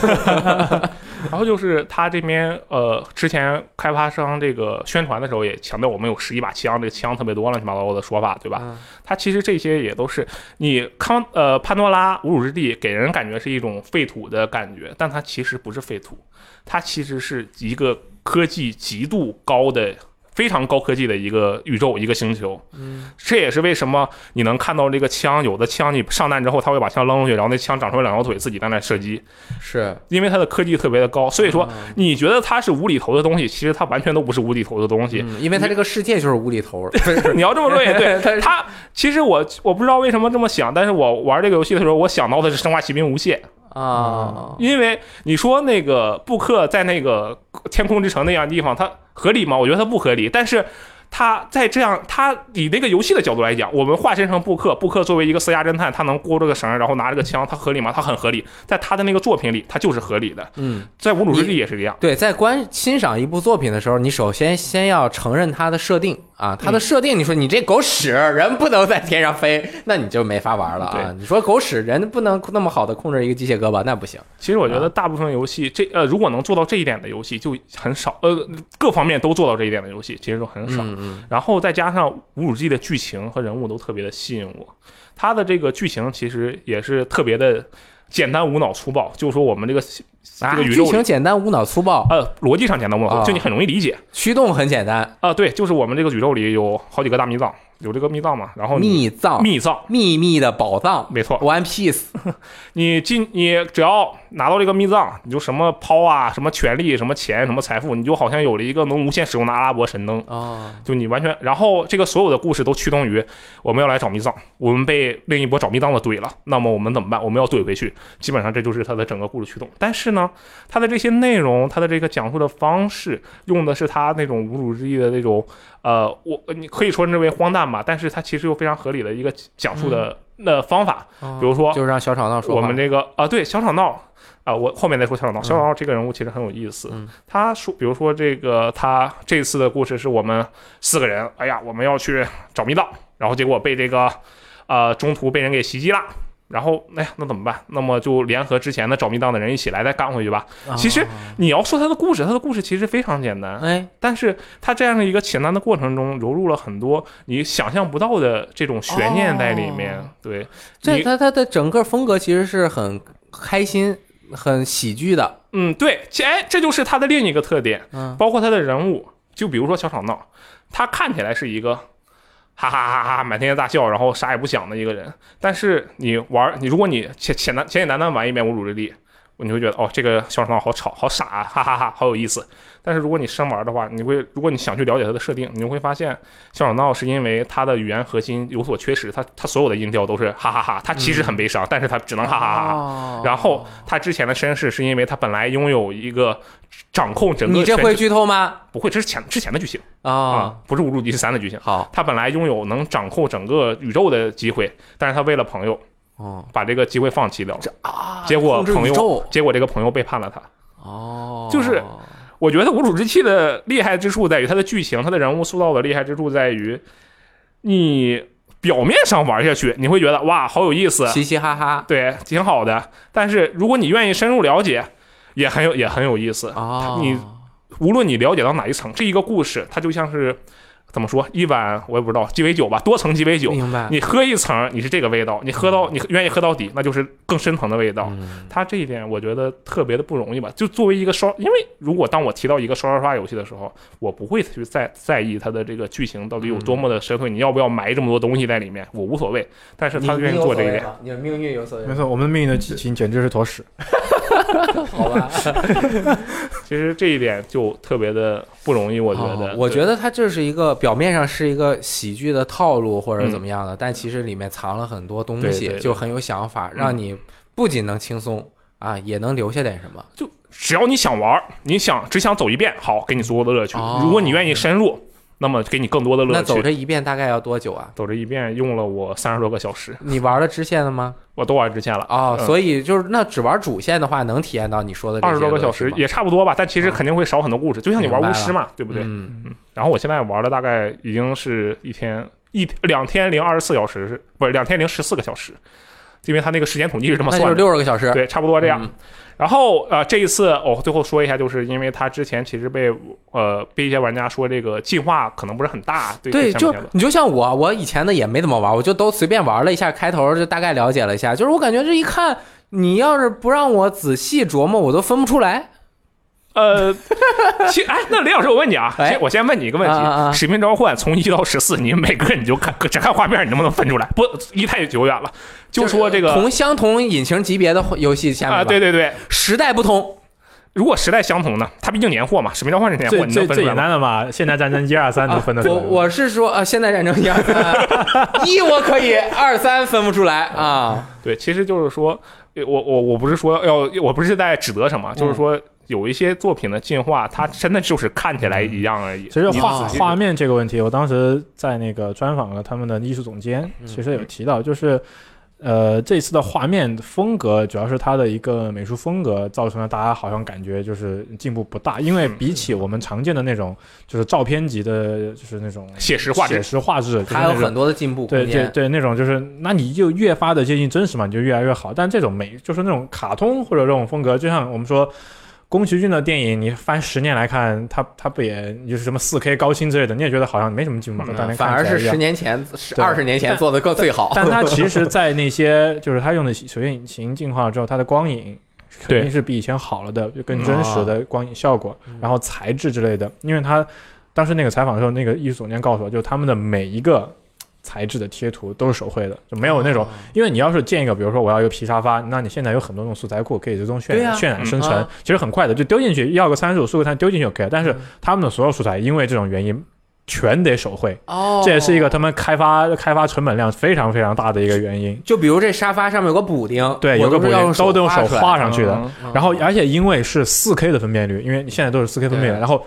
然后就是他这边呃，之前开发商这个宣传的时候也强调我们有十一把枪，这个枪特别多乱七八糟的说法，对吧？嗯它其实这些也都是你康呃潘多拉无主之地给人感觉是一种废土的感觉，但它其实不是废土，它其实是一个科技极度高的。非常高科技的一个宇宙，一个星球，嗯，这也是为什么你能看到这个枪，有的枪你上弹之后，它会把枪扔出去，然后那枪长出来两条腿，自己在那射击，是，因为它的科技特别的高，所以说嗯。你觉得它是无厘头的东西，其实它完全都不是无厘头的东西。嗯因为它这个世界就是无厘头。你要这么说也对，它其实我我不知道为什么这么想，但是我玩这个游戏的时候，我想到的是《生化奇兵：无限》，啊，因为你说那个布克在那个天空之城那样地方，他合理吗？我觉得他不合理，但是。他在这样，他以那个游戏的角度来讲，我们化身成布克，布克作为一个私家侦探，他能勾着个绳，然后拿着个枪，他合理吗？他很合理，在他的那个作品里，他就是合理的。嗯，在无主之地也是这样。对，在观欣赏一部作品的时候，你首先先要承认它的设定啊，它的嗯设定，你说你这狗屎人不能在天上飞，那你就没法玩了啊。对你说狗屎人不能那么好的控制一个机械胳膊，那不行。其实我觉得大部分游戏，这呃，如果能做到这一点的游戏就很少，呃，各方面都做到这一点的游戏其实都很少。嗯然后再加上无主之地的剧情和人物都特别的吸引我，它的这个剧情其实也是特别的简单无脑粗暴，就说我们这个这啊，个宇宙里剧情简单无脑粗暴，呃逻辑上简单无脑就你很容易理解。驱动很简单，啊、对，就是我们这个宇宙里有好几个大秘藏，有这个秘藏嘛，然后你秘藏、秘藏，秘密的宝藏。没错，，One Piece，你进你只要拿到这个秘藏，你就什么抛啊，什么权利，什么钱，什么财富，你就好像有了一个能无限使用的阿拉伯神灯。哦，就你完全，然后这个所有的故事都驱动于我们要来找秘藏，我们被另一波找秘藏的怼了，那么我们怎么办？我们要怼回去，基本上这就是它的整个故事驱动。但是是呢，他的这些内容，他的这个讲述的方式，用的是他那种无主之地的那种，呃，我你可以说认为荒诞吧，但是它其实又非常合理的一个讲述的那方法。比如说，就是让小吵闹说我们这个啊，对小吵闹啊，我后面再说小吵闹。小吵闹这个人物其实很有意思。嗯他说，比如说这个他这次的故事是我们四个人，哎呀，我们要去找密道，然后结果被这个呃中途被人给袭击了。然后，哎呀，那怎么办？那么就联合之前的找密档的人一起来，再干回去吧。其实你要说他的故事，他的故事其实非常简单，哎，但是他这样的一个简单的过程中，融入了很多你想象不到的这种悬念在里面。哦对，这你他他的整个风格其实是很开心、很喜剧的。嗯，对，其哎，这就是他的另一个特点，嗯包括他的人物，就比如说小吵闹，他看起来是一个哈哈哈哈满天大笑，然后啥也不想的一个人，但是你玩，你如果你简简单简简单单玩一遍《无主之地》，你会觉得哦，这个小吵闹好吵，好傻啊，哈哈哈好有意思。但是如果你深玩的话，你会，如果你想去了解它的设定，你会发现小吵闹是因为它的语言核心有所缺失，它它所有的音调都是哈哈哈，它其实很悲伤，但是它只能哈哈哈然后他之前的身世是因为他本来拥有一个掌控整个你这会剧透吗？不会，这是前之前的剧情啊、啊，不是《无主第三》的剧情。好他本来拥有能掌控整个宇宙的机会，但是他为了朋友哦把这个机会放弃掉了。啊，结果朋友结果这个朋友背叛了他。哦，就是我觉得《无主之气》的厉害之处在于它的剧情，它的人物塑造的厉害之处在于，你表面上玩下去，你会觉得哇，好有意思，嘻嘻哈哈对，挺好的。但是如果你愿意深入了解，也很有也很有意思。哦，你无论你了解到哪一层，这一个故事它就像是怎么说，一碗我也不知道鸡尾酒吧，多层鸡尾酒。明白？你喝一层，你是这个味道；你喝到你愿意喝到底，那就是更深层的味道。嗯它这一点我觉得特别的不容易吧。就作为一个刷，因为如果当我提到一个刷刷刷游戏的时候，我不会去在在意它的这个剧情到底有多么的深邃，你要不要埋这么多东西在里面，我无所谓。但是他愿意做这一点，，你的命运有所谓没错，我们的命运的激情简直是坨屎。好吧？其实这一点就特别的不容易，我觉得。哦我觉得得它这是一个表面上是一个喜剧的套路或者怎么样的，但其实里面藏了很多东西，对对对就很有想法，让你不仅能轻松啊，也能留下点什么。就只要你想玩，你想只想走一遍，好，给你足够的乐趣。哦如果你愿意深入，那么给你更多的乐趣。那走这一遍大概要多久啊？走这一遍用了我三十多个小时，你玩了支线了吗？我都玩支线了。哦，嗯所以就是那只玩主线的话，能体验到你说的这二十多个小时也差不多吧，但其实肯定会少很多故事，就像你玩巫师嘛，对不对？嗯嗯，然后我现在玩了大概已经是一天一两天零二十四小时，是不是两天零十四个小时？因为他那个时间统计是这么算的，六十个小时。对，差不多这样。嗯然后呃，这一次哦，最后说一下，就是因为他之前其实被呃被一些玩家说这个进化可能不是很大，对对，就你就像我，我以前的也没怎么玩，我就都随便玩了一下，开头就大概了解了一下。就是我感觉这一看，你要是不让我仔细琢磨，我都分不出来。呃，其哎，那李老师，我问你啊，哎先我先问你一个问题：啊啊啊使命召唤从一到十四，你们每个人你就看只看画面，你能不能分出来？不，一太久远了。就说这个同相同引擎级别的游戏下面啊，吧对对对，时代不同，如果时代相同呢，它毕竟年货嘛，使命召唤是年货，最你能分出来吗？单的嘛，现代战争一二三都分得出来。我我是说，呃，现代战争一二三，一我可以，二三分不出来啊。对，其实就是说，呃我我我不是说要，我不是在指责什么，就是说有一些作品的进化，它真的就是看起来一样而已。其实画画面这个问题，我当时在那个专访了他们的艺术总监，嗯其实有提到，就是呃这次的画面风格，主要是它的一个美术风格造成了大家好像感觉就是进步不大，因为嗯比起我们常见的那种就是照片级的，就是那种写实画质写实画质，就是还有很多的进步对。对对，那种就是，那你就越发的接近真实嘛，你就越来越好。但这种美，就是那种卡通或者这种风格，就像我们说宫崎骏的电影，你翻十年来看，他他不也就是什么四 K 高清之类的，你也觉得好像没什么进步，嗯当年反而是十。年前、二十年前做的更最好。但他其实，在那些就是他用的水印引擎进化了之后，它的光影肯定是比以前好了的，就更真实的光影效果，嗯然后材质之类的。因为他当时那个采访的时候，那个艺术总监告诉我，就他们的每一个材质的贴图都是手绘的，就没有那种。因为你要是建一个，比如说我要一个皮沙发，那你现在有很多那种素材库可以自动渲染、渲染生成嗯啊，其实很快的，就丢进去，要个参数，输个参丢进去就可以了。但是他们的所有素材，因为这种原因，全得手绘，哦，这也是一个他们开发开发成本量非常非常大的一个原因。就比如这沙发上面有个补丁，对，有个补丁我都是用都得用手画上去的。嗯嗯然后，而且因为是四 K 的分辨率，因为你现在都是四 K 分辨率，然后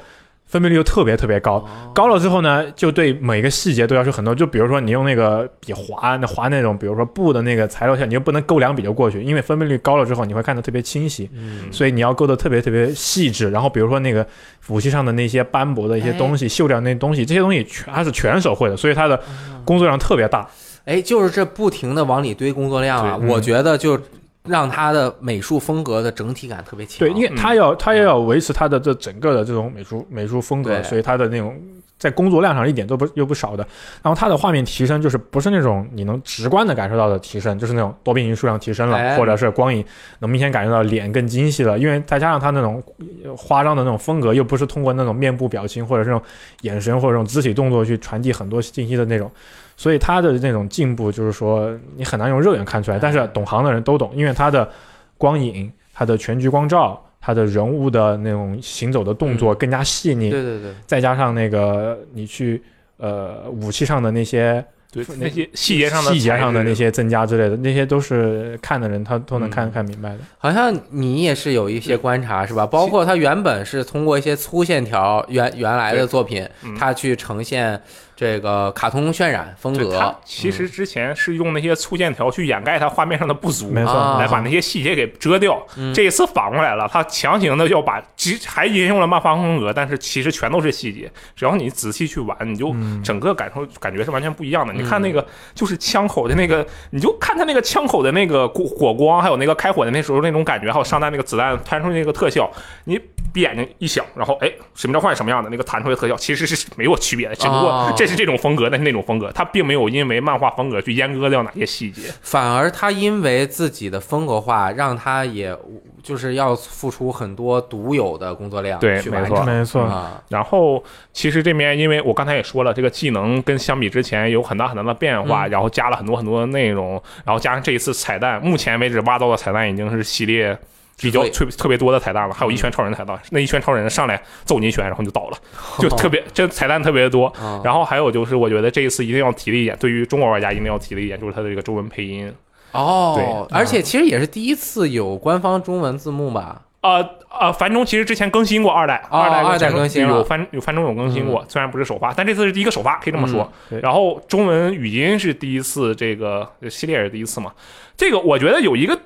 分辨率又特别特别高，哦高了之后呢，就对每个细节都要求很多。就比如说你用那个笔划，那划那种，比如说布的那个材料线，你又不能勾两笔就过去，因为分辨率高了之后，你会看得特别清晰，嗯所以你要勾得特别特别细致。然后比如说那个武器上的那些斑驳的一些东西、锈掉那东西，这些东西全它是全手绘的，所以它的工作量特别大。哎，就是这不停的往里堆工作量啊，嗯我觉得就让他的美术风格的整体感特别强。对，因为他要他也要维持他的这整个的这种美术美术风格，所以他的那种在工作量上一点都不又不少的。然后他的画面提升就是不是那种你能直观的感受到的提升，就是那种多边形数量提升了，哎或者是光影能明显感觉到脸更精细了。因为再加上他那种呃夸张的那种风格，又不是通过那种面部表情或者这种眼神或者这种肢体动作去传递很多信息的那种。所以他的那种进步，就是说你很难用肉眼看出来，但是懂行的人都懂，因为他的光影、他的全局光照、他的人物的那种行走的动作更加细腻，对对对，再加上那个你去呃武器上的那些对那那些细节上的细节上的那些增加之类的，那些都是看的人他都能看、嗯。看明白的。好像你也是有一些观察是吧？包括他原本是通过一些粗线条原原来的作品，他去呈现这个卡通渲染风格。其实之前是用那些粗线条去掩盖它画面上的不足，没错，啊来把那些细节给遮掉。嗯这一次反过来了，他强行的要把，其实还沿用了漫画风格，但是其实全都是细节。只要你仔细去玩，你就嗯整个感受感觉是完全不一样的。你看嗯那个就是枪口的那个，你就看他那个枪口的那个火火光，还有那个开火的那时候那种感觉，还有上弹那个子弹弹出那个特效，你闭眼睛一想，然后哎，使命召唤什么样的那个弹出来的特效，其实是没有区别的，只不过哦这是这种风格，那是那种风格，他并没有因为漫画风格去阉割掉哪些细节。反而他因为自己的风格化，让他也就是要付出很多独有的工作量对没错。没错，啊，然后其实这边，因为我刚才也说了，这个技能跟相比之前有很大很大的变化，嗯然后加了很多很多的内容，然后加上这一次彩蛋，目前为止挖到的彩蛋已经是系列比较特特别多的彩蛋了，还有一拳超人的彩蛋，那一拳超人上来揍你一拳，然后你就倒了，就特别这彩蛋特别多。啊然后还有就是，我觉得这一次一定要提的一点，对于中国玩家一定要提的一点，就是它的这个中文配音。哦，对而且其实也是第一次有官方中文字幕吧？呃呃，繁中其实之前更新过二代，哦二代二代更新了有繁有繁中有更新过，虽然不是首发，但这次是第一个首发，可以这么说。对然后中文语音是第一次，这个系列也是第一次嘛。这个我觉得有一个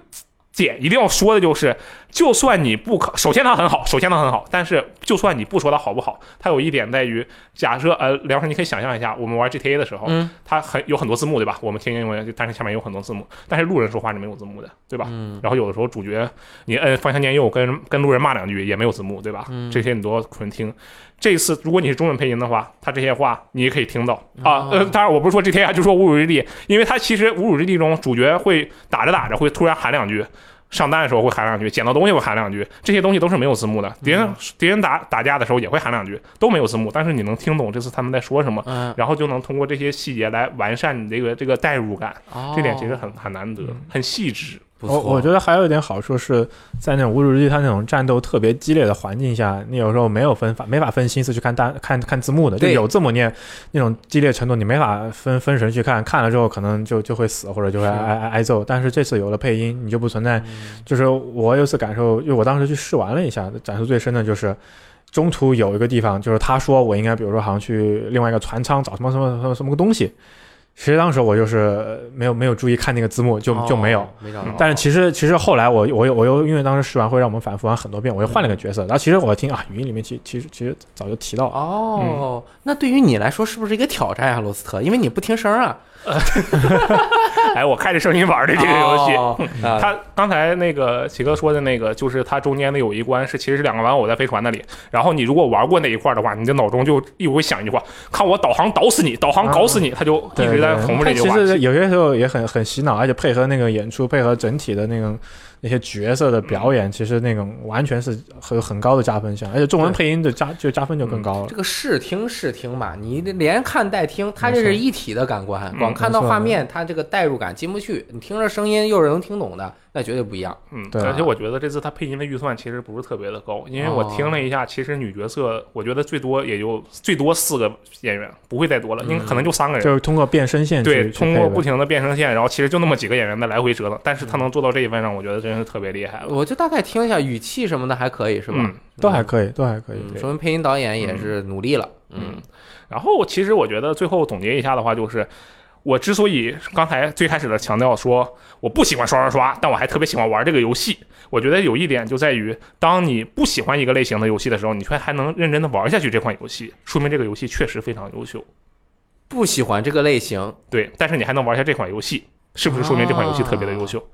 姐一定要说的就是，就算你不可，首先它很好，首先它很好，但是就算你不说它好不好，它有一点在于，假设呃，梁老师你可以想象一下，我们玩 GTA 的时候，嗯它很有很多字幕对吧？我们听英文，但是下面有很多字幕，但是路人说话是没有字幕的，对吧？嗯然后有的时候主角你摁方向键右跟跟路人骂两句也没有字幕，对吧？嗯这些你都要纯听。这次如果你是中文配音的话，他这些话你也可以听到啊。哦呃，当然我不是说 GTA 啊，就说侮辱之地，因为他其实侮辱之地中主角会打着打着会突然喊两句。上单的时候会喊两句，捡到东西会喊两句，这些东西都是没有字幕的。敌人敌人打打架的时候也会喊两句，都没有字幕，但是你能听懂这次他们在说什么，嗯，然后就能通过这些细节来完善你这个这个代入感，哦。这点其实很很难得，很细致。不错。我我觉得还有一点好处是在那种无主之地，它那种战斗特别激烈的环境下，你有时候没有分法，没法分心思去看弹看看字幕的，就对有字幕念那种激烈程度，你没法分分神去看，看了之后可能就就会死或者就会是挨挨挨揍。但是这次有了配音，你就不存在。嗯就是我有次感受，因为我当时去试玩了一下，感受最深的就是。中途有一个地方，就是他说我应该，比如说好像去另外一个船舱找什么什么什么什么个东西，其实当时我就是呃没有没有注意看那个字幕，就就没有。哦没找到。但是其实其实后来我我又我又因为当时试完会让我们反复玩很多遍，我又换了个角色。然后其实我听啊，语音里面其其实其实早就提到了，哦，那对于你来说是不是一个挑战啊，罗斯特？因为你不听声啊。哎，我开着声音玩的这个游戏。他刚才那个奇哥说的那个，就是它中间的有一关是其实是两个玩偶在飞船那里，然后你如果玩过那一块的话，你的脑中就一会想一句话：看我导航导死你，导航搞死你，他就一直在重复这句话。其实有些时候也很很洗脑，而且配合那个演出，配合整体的那种那些角色的表演，其实那种完全是很很高的加分项，而且中文配音的加就加分就更高了这。个视听视听嘛，你连看带听，它这是一体的感官。嗯光看到画面，它这个代入感进不去。你听着声音又是能听懂的，那绝对不一样。嗯，对而且我觉得这次他配音的预算其实不是特别的高，因为我哦听了一下，其实女角色我觉得最多也就最多四个演员，不会再多了，因为可能就三个人。就是通过变声线对，通过不停的变声线，然后其实就那么几个演员在来回折腾，但是他能做到这一份上，我觉得真是特别厉害了。我就大概听一下语气什么的还可以是吧？嗯都还可以，都还可以。嗯，说明配音导演也是努力了。嗯嗯，然后其实我觉得最后总结一下的话，就是我之所以刚才最开始的强调说我不喜欢刷刷刷，但我还特别喜欢玩这个游戏，我觉得有一点就在于，当你不喜欢一个类型的游戏的时候，你却还能认真的玩下去这款游戏，说明这个游戏确实非常优秀。不喜欢这个类型，对，但是你还能玩下这款游戏，是不是说明这款游戏特别的优秀？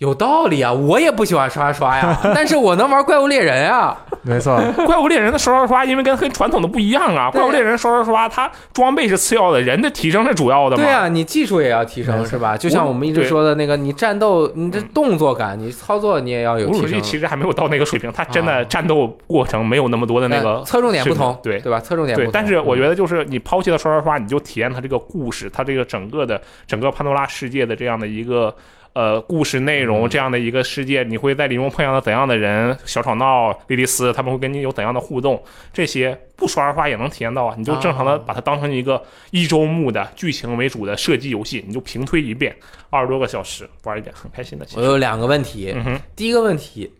有道理啊！我也不喜欢刷刷呀，但是我能玩怪物猎人啊。没错，怪物猎人的刷刷刷，因为跟跟传统的不一样啊，怪物猎人刷刷刷，它装备是次要的，人的提升是主要的嘛。对啊，你技术也要提升是吧？就像我们一直说的那个，你战斗，你这动作感，你操作你也要有侮辱力提升。其实还没有到那个水平，它真啊的战斗过程没有那么多的那个侧重点不同，对对吧？侧重点不对，同。但是我觉得，得就是你抛弃了刷刷刷，你就体验它这个故事，它这个整个的整个潘多拉世界的这样的一个呃故事内容，嗯这样的一个世界，你会在里面碰上到怎样的人？小吵闹、莉莉丝，他们会跟你有怎样的互动？这些不刷二刷也能体验到啊！你就正常的啊把它当成一个一周目的剧情为主的射击游戏，你就平推一遍，二十多个小时玩一遍，很开心的。我有两个问题。嗯，第一个问题，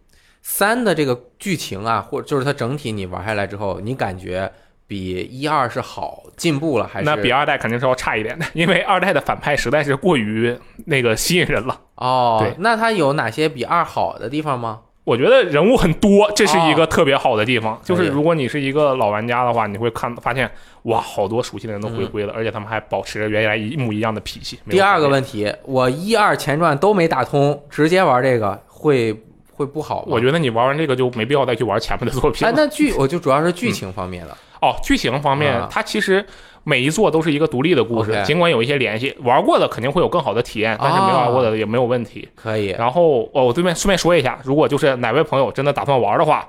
三的这个剧情啊，或者就是它整体你玩下来之后，你感觉比一二是好进步了，还是那比二代肯定是要差一点的，因为二代的反派实在是过于那个吸引人了。哦对？那它有哪些比二好的地方吗？我觉得人物很多，这是一哦个特别好的地方。就是如果你是一个老玩家的话，你会看发现，哇，好多熟悉的人都回归了，而且他们还保持着原来一模一样的脾气。第二个，问题，我一二前传都没打通，直接玩这个会会不好吗？我觉得你玩完这个就没必要再去玩前面的作品哎，了。那剧我就主要是剧情方面的。哦，剧情方面啊，它其实每一座都是一个独立的故事尽管有一些联系，玩过的肯定会有更好的体验，但是没玩过的也没有问题。可以，然后哦，我对面顺便说一下，如果就是哪位朋友真的打算玩的话，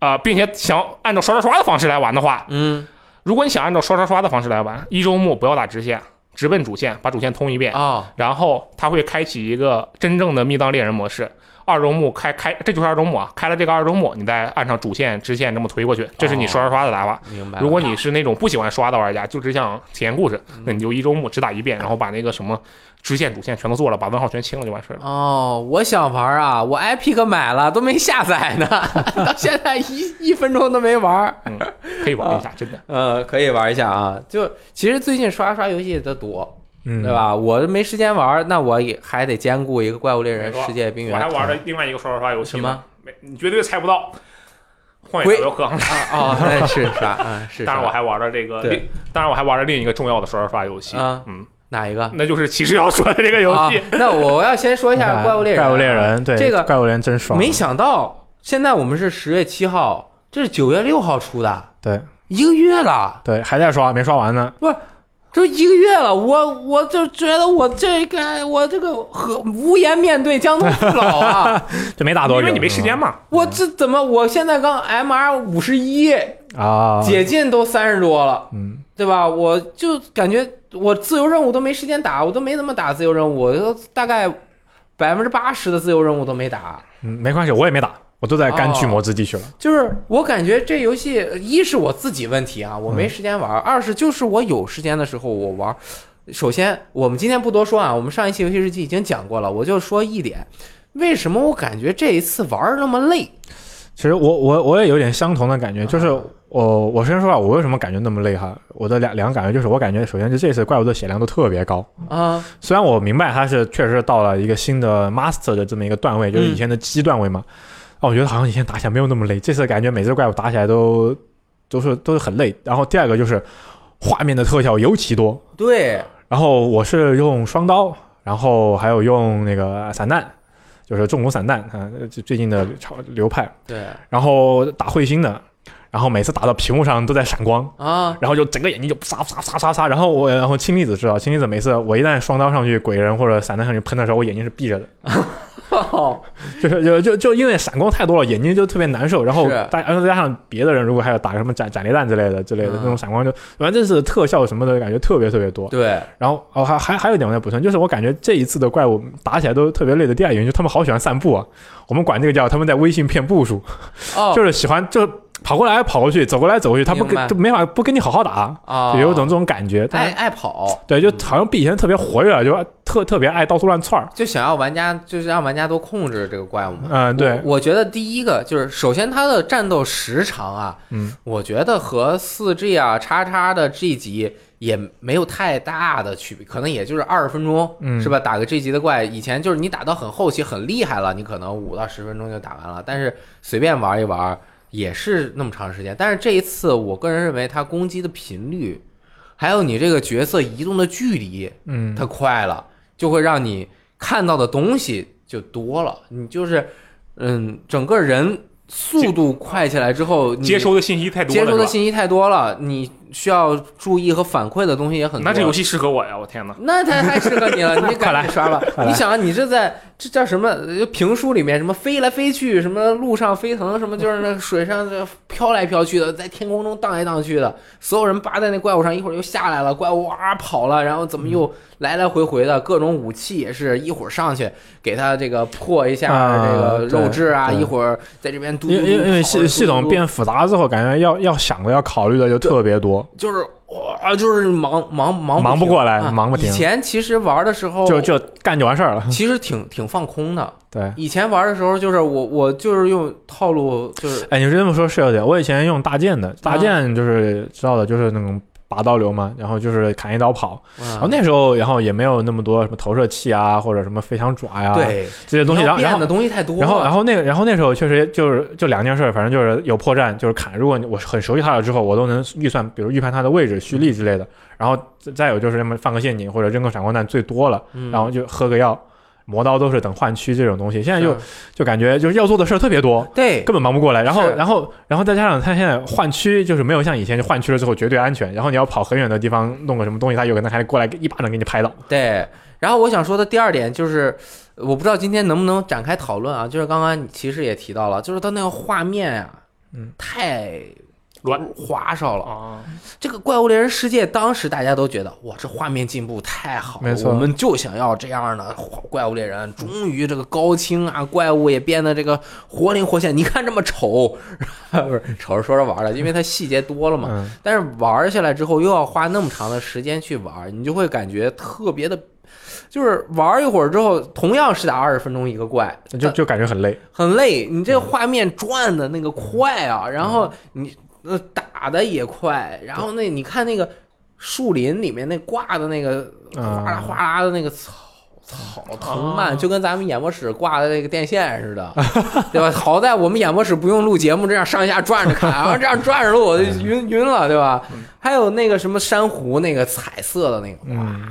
啊、并且想按照刷刷刷的方式来玩的话，嗯如果你想按照刷刷刷的方式来玩，一周目不要打直线，直奔主线，把主线通一遍，哦，然后它会开启一个真正的密档猎人模式。二周目开开，这就是二周目啊！开了这个二周目，你再按上主线、支线这么推过去，这是你刷刷刷的打法。明白。如果你是那种不喜欢刷的玩家，就只想体验故事，那你就一周目只打一遍，然后把那个什么支线、主线全都做了，把问号全清了就完事儿了。哦，我想玩啊，我 Epic 买了都没下载呢，到现在一一分钟都没玩。嗯，可以玩一下，真的。呃，可以玩一下啊。就其实最近刷刷游戏的多，嗯，对？吧？我没时间玩，那我也还得兼顾一个怪物猎人世界冰原我还玩了另外一个刷刷刷游戏什么，没你绝对猜不到，《荒野鬼大镖客》。啊哦，那是啥啊？是当然我还玩了这个，当然我还玩了另一个重要的刷刷刷游戏，啊嗯，哪一个？那就是骑士要说的这个游戏。啊那我要先说一下怪物猎人啊。怪物猎人，对，这个怪物猎人真爽。没想到现在我们是十月七号，这是九月六号出的，对一个月了。对，还在刷，没刷完呢。这一个月了，我我就觉得我这个我这个和无颜面对江东父老啊！这没打多久，因为你没时间嘛，我这怎么我现在刚 MR 五十一，啊。解禁都三十多了，嗯，对吧？我就感觉我自由任务都没时间打，我都没怎么打自由任务，我都大概百分之八十的自由任务都没打。嗯，没关系，我也没打，我都在干哦巨魔之地去了。就是我感觉这游戏，一是我自己问题啊，我没时间玩；二是就是我有时间的时候我玩。首先，我们今天不多说啊，我们上一期游戏日记已经讲过了，我就说一点，为什么我感觉这一次玩那么累？其实我我我也有点相同的感觉，就是啊我我先说啊，我为什么感觉那么累哈？我的两两个感觉就是，我感觉首先是这次怪物的血量都特别高，啊，虽然我明白它是确实是到了一个新的 master 的这么一个段位，就是以前的基段位嘛，啊，我觉得好像以前打起来没有那么累，这次感觉每次怪物打起来都都是都是很累。然后第二个就是画面的特效尤其多，对，然后我是用双刀，然后还有用那个散弹，就是重弩散弹啊，最最近的潮流派，对，然后打彗星的，然后每次打到屏幕上都在闪光，啊，然后就整个眼睛就唰唰唰唰唰，然后我然后氢离子知道，氢离子每次我一旦双刀上去鬼人或者散弹上去喷的时候，我眼睛是闭着的，就是就就就因为闪光太多了，眼睛就特别难受。然后是。再然后再加上别的人如果还有打个什么斩斩雷弹之类的之类的嗯。那种闪光就，反正这是特效什么的感觉特别特别多。对，然后哦还还还有一点我要补充，就是我感觉这一次的怪物打起来都特别累的第二原因，就他们好喜欢散步啊，我们管这个叫他们在微信骗步数，哦，就是喜欢就跑过来跑过去，走过来走过去，他不跟就没法不跟你好好打。啊，就有种这种感觉，爱但爱跑，对，就好像比以前特别活跃，就特特别爱到处乱窜儿。就想要玩家，就是让玩家多控制这个怪物嘛。嗯，对我，我觉得第一个就是，首先它的战斗时长啊，嗯，我觉得和四 G 啊、叉叉的 G 级也没有太大的区别，可能也就是二十分钟，嗯是吧？打个 G 级的怪，以前就是你打到很后期很厉害了，你可能五到十分钟就打完了，但是随便玩一玩也是那么长时间。但是这一次，我个人认为它攻击的频率，还有你这个角色移动的距离，嗯，它快了，就会让你看到的东西就多了。你就是，嗯，整个人速度快起来之后，接收的信息太多了，接收的信息太多了，你需要注意和反馈的东西也很多。那这游戏适合我呀！我天哪，那太太适合你了，你快来刷吧 你想啊，你这在这叫什么？呃评书里面什么飞来飞去，什么路上飞腾，什么就是那水上这飘来飘去的，在天空中荡来荡去的，所有人扒在那怪物上，一会儿又下来了，怪物哇跑了，然后怎么又来来回回的，各种武器也是一会儿上去给他这个破一下啊这个肉质啊，一会儿在这边嘟嘟嘟因为因为因为系系统变复杂之后，感觉要要想的要考虑的就特别多，就是哇，就是忙忙忙忙不过来啊忙不停以前其实玩的时候就就干就完事儿了。其实挺挺放空的。对，以前玩的时候，就是我我就是用套路，就是哎，你这么说是有点。我以前用大剑的，大剑就是知道的，就是那种拔刀流嘛，然后就是砍一刀跑。然后啊，那时候，然后也没有那么多什么投射器啊，或者什么飞翔爪呀，对这些东西。然后然后你要变的东西太多了，然后，然后那个，然后那时候确实就是就两件事儿，反正就是有破绽，就是砍。如果我很熟悉它了之后，我都能预算，比如预判它的位置、蓄力之类的。然后再再有就是什么放个陷阱或者扔个闪光弹最多了，嗯然后就喝个药，磨刀都是等换区这种东西。现在就就感觉就是要做的事儿特别多，对根本忙不过来。然后然后然后再加上他现在换区就是没有像以前就换区了之后绝对安全，然后你要跑很远的地方弄个什么东西，他有可能还过来一巴掌给你拍到。对。然后我想说的第二点就是，我不知道今天能不能展开讨论啊，就是刚刚你其实也提到了，就是它那个画面呀、嗯，太乱花哨了。啊！这个怪物猎人世界当时大家都觉得哇，这画面进步太好了，没错我们就想要这样的怪物猎人。终于这个高清啊，怪物也变得这个活灵活现。你看这么丑，不是丑着说着玩的，因为它细节多了嘛。嗯，但是玩下来之后，又要花那么长的时间去玩，你就会感觉特别的。就是玩一会儿之后，同样是打二十分钟一个怪，就就感觉很累。很累。你这个画面转的那个快啊，然后你呃打的也快，然后那你看那个树林里面那挂的那个啊哗啦哗啦的那个草。草藤蔓啊就跟咱们演播室挂的那个电线似的，对吧？好在我们演播室不用录节目，这样上下转着看，然后这样转着录我就晕晕了，对吧？还有那个什么珊瑚，那个彩色的那个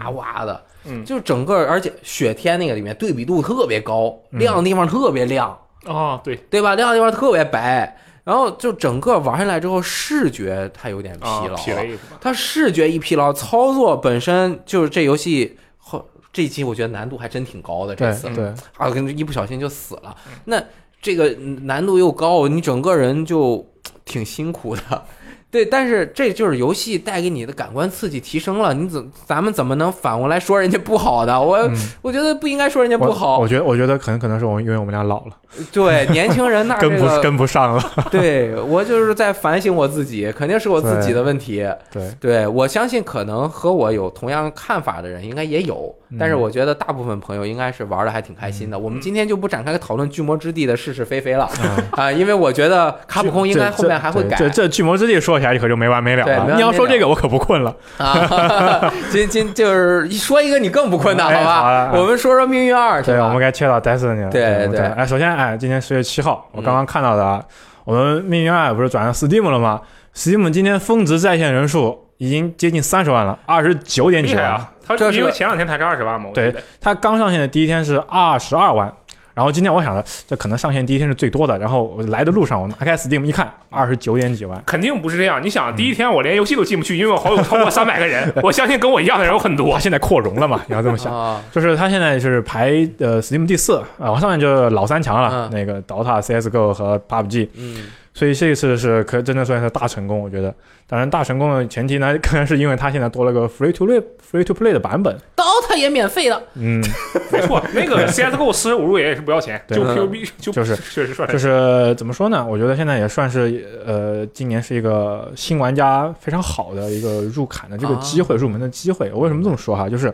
哇哇的，嗯就整个而且雪天那个里面对比度特别高，嗯亮的地方特别亮，哦，对对吧？亮的地方特别白，然后就整个玩下来之后，视觉它有点疲啊劳，疲累是吧？它视觉一疲劳，操作本身就是这游戏后这一期我觉得难度还真挺高的，这次对，啊，跟一不小心就死了。那这个难度又高，你整个人就挺辛苦的。对，但是这就是游戏带给你的感官刺激提升了，你怎咱们怎么能反过来说人家不好的？我、嗯我觉得不应该说人家不好我。觉得我觉得可能可能是我因为我们俩老了，对，年轻人那 这跟不，跟不上了。对我就是在反省我自己，肯定是我自己的问题。对，对我相信，可能和我有同样看法的人应该也有，但是嗯我觉得大部分朋友应该是玩的还挺开心的。我们今天就不展开讨论《巨魔之地》的是是非非了嗯啊，因为我觉得卡普空应该后面还会改这这这巨魔之地说起来可就没完没了了。你要说这个，我可不困了。啊。今今就是一说一个你更不困难，哎好吧？我们说说《命运二》是对，我们该切到 Destiny 了。对对对哎，首先，哎，今天十月七号，我嗯刚刚看到的啊，我们命运二不是转到 Steam 了吗？Steam 今天峰值在线人数已经接近三十万了，二十九点九万。厉害啊！他这是因为前两天才是二十万嘛，对得它刚上线的第一天是二十二万，然然后今天我想着，这可能上线第一天是最多的，然后我来的路上我拿开 Steam 一看，二十九点几万。肯定不是这样。你想，第一天我连游戏都进不去，因为我好友超过三百个人，我相信跟我一样的人有很多他。现在扩容了嘛？你要这么想。啊，就是他现在是排呃 Steam 第四啊，往上面就是老三强了，嗯那个 DOTA、CS:GO 和 PUBG，嗯，所以这一次是可真的算是大成功，我觉得。当然，大成功的前提呢，可能是因为它现在多了个 Free to Play Free to Play 的版本。DOTA 也免费了，嗯，没错，那个 CS:GO 四十五入也是不要钱，对就嗯 PUB 就就是确实算就是怎么说呢？我觉得现在也算是呃，今年是一个新玩家非常好的一个入坎的这个机会，入门的机会。我为什么这么说哈？就是。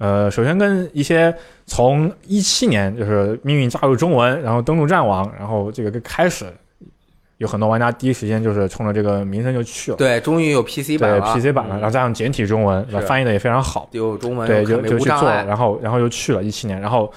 呃，首先跟一些从一七年就是命运加入中文，然后登陆战网，然后这个开始，有很多玩家第一时间就是冲着这个名声就去了，对，终于有 PC 版对了 PC 版了，嗯。然后加上简体中文，是。翻译的也非常好，有中文，对，就就去做，了，然后然后又去了一七年，然后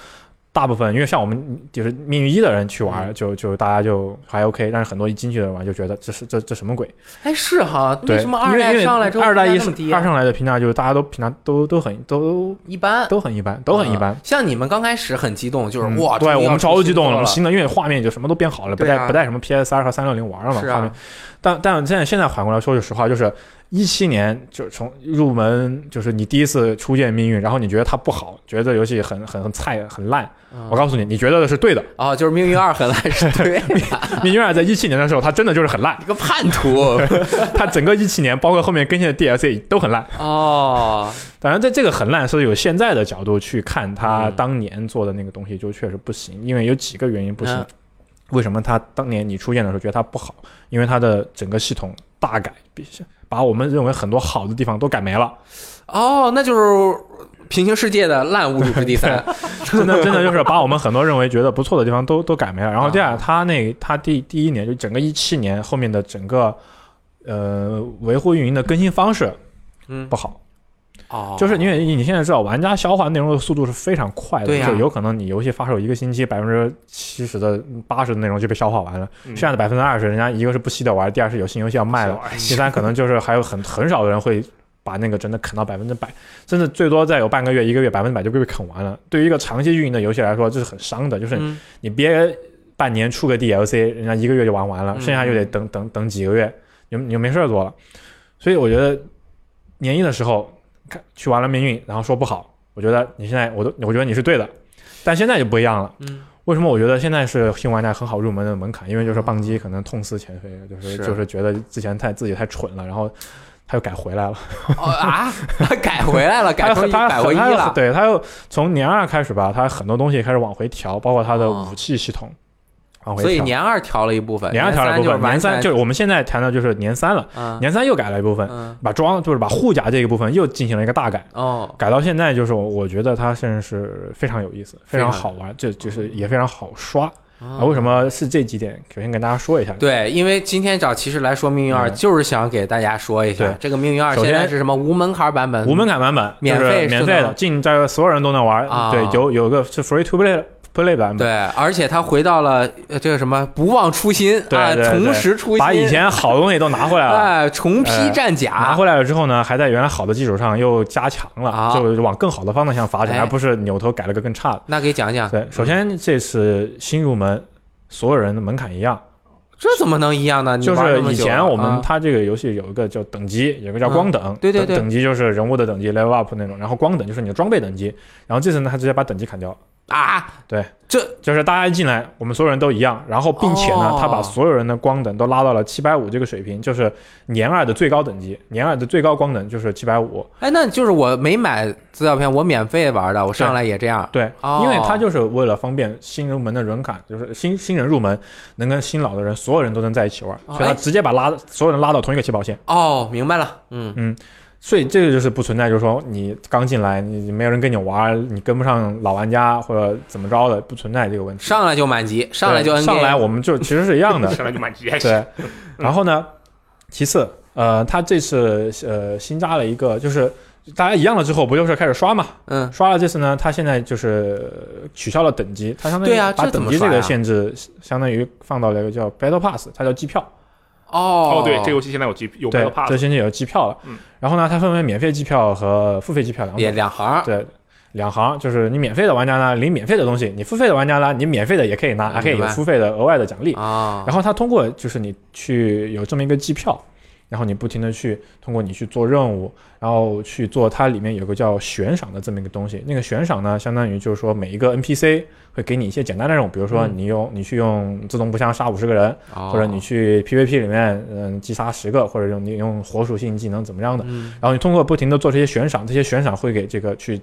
大部分因为像我们就是命运一的人去玩，嗯。就就大家就还 OK，但是很多一进去的玩就觉得这是这这什么鬼？哎，是哈，对，为什么二代上来之后二代一评价那么低啊？二上来的评价就是大家都评价都都很都一般，都很一般，都很一般。啊。像你们刚开始很激动，就是嗯哇，对我们超激动了，新作了，新的因为画面就什么都变好了，不带不带什么 PS 二和三六零玩了嘛，是画面啊，但但现在现在反过来说句实话，就是一七年就从入门，就是你第一次初见命运，然后你觉得它不好，觉得这游戏很很很菜很烂，嗯我告诉你，你觉得的是对的。哦，就是命运二很烂，是对的，命运二在一七年的时候，它真的就是很烂，一个叛徒它整个一七年，包括后面更新的 DLC 都很烂。哦，当然，在这个很烂是有现在的角度去看它嗯当年做的那个东西，就确实不行，因为有几个原因不行嗯。为什么他当年你出现的时候觉得他不好？因为他的整个系统大改，必须把我们认为很多好的地方都改没了。哦，那就是平行世界的烂侮辱之第三，真的真的就是把我们很多认为觉得不错的地方都都改没了。然后第二，他那他第第一年就整个一七年后面的整个呃维护运营的更新方式嗯不，好，哦，就是因为你现在知道玩家消化内容的速度是非常快的，对呀就有可能你游戏发售一个星期，百分之七十的八十的内容就被消化完了，嗯剩下的百分之二十，人家一个是不惜的玩，第二是有新游戏要卖了，哎第三可能就是还有很很少的人会把那个真的啃到百分之百，甚至最多再有半个月、一个月，百分之百就被啃完了。对于一个长期运营的游戏来说，这是很伤的。就是嗯你别半年出个 DLC，人家一个月就玩完了，嗯剩下又得等等等几个月，你就你就没事儿做了。所以我觉得年一的时候看去玩了命运，然后说不好，我觉得你现在我都我觉得你是对的，但现在就不一样了。嗯，为什么我觉得现在是新玩家很好入门的门槛？因为就是棒机可能痛失前非，就是是。就是觉得之前太自己太蠢了，然后他又改回来了，哦啊，改回来了，改成一他百回一他他了，对他又从年二开始吧，他很多东西开始往回调，包括他的哦。武器系统往回调。所以年二调了一部分，年二调了一部分，年三就就是我们现在谈的就是年三了，嗯年三又改了一部分，嗯把装就是把护甲这一部分又进行了一个大改。哦改到现在，就是我我觉得它现在是非常有意思，非常好玩，这就是也非常好刷。啊啊，为什么是这几点？首先跟大家说一下。对，因为今天找骑士来说《命运二》，嗯就是想给大家说一下对，这个《命运二》现在是什么无门槛版本？无门槛版本，免费免费的，进这所有人都能玩。啊对，有有个是 free to play play 版本，对，而且他回到了呃这个什么不忘初心啊，重拾初心，把以前好东西都拿回来了。哎重披战甲。拿，回来了之后呢，还在原来好的基础上又加强了，啊。就往更好的方向发展，哎。而不是扭头改了个更差的。那给讲讲，对，首先这次新入门，所有人的门槛一样，这怎么能一样呢？就是以前我们啊。它这个游戏有一个叫等级，有一个叫光等，对对对。等等级就是人物的等级 level up 那种，然后光等就是你的装备等级，然后这次呢，它直接把等级砍掉了。啊，对，这就是大家一进来，我们所有人都一样，然后并且呢哦，他把所有人的光等都拉到了七百五这个水平，就是年二的最高等级，年二的最高光等就是七百五。哎，那就是我没买资料片，我免费玩的，我上来也这样。对，哦因为他就是为了方便新入门的人坎，就是新新人入门能跟新老的人所有人都能在一起玩，哦所以他哎直接把拉所有人拉到同一个起跑线。哦，明白了，嗯嗯，所以这个就是不存在，就是说你刚进来，你你没有人跟你玩，你跟不上老玩家或者怎么着的，不存在这个问题。上来就满级，上来就 N 上来我们就其实是一样的，上来就满级。对。然后呢，其次，呃，他这次呃新加了一个，就是大家一样了之后，不就是开始刷嘛？嗯，刷了这次呢，他现在就是取消了等级，他相当于把等级这个限制相当于放到了一个叫 Battle Pass，它叫机票。哦。哦，对，这游戏现在有机有对 Battle，这现在有机票了。嗯。然后呢，它分为免费机票和付费机票两两行，对，两行，就是你免费的玩家呢领免费的东西，你付费的玩家呢你免费的也可以拿，嗯还可以有付费的额外的奖励。啊，然后它通过就是你去有这么一个机票，然后你不停的去通过你去做任务，然后去做它里面有个叫悬赏的这么一个东西。那个悬赏呢，相当于就是说每一个 NPC 会给你一些简单的任务，比如说嗯你用你去用自动步枪杀五十个人，哦或者你去 PVP 里面嗯击杀十个，或者用你用火属性技能怎么样的。嗯然后你通过不停的做这些悬赏，这些悬赏会给这个去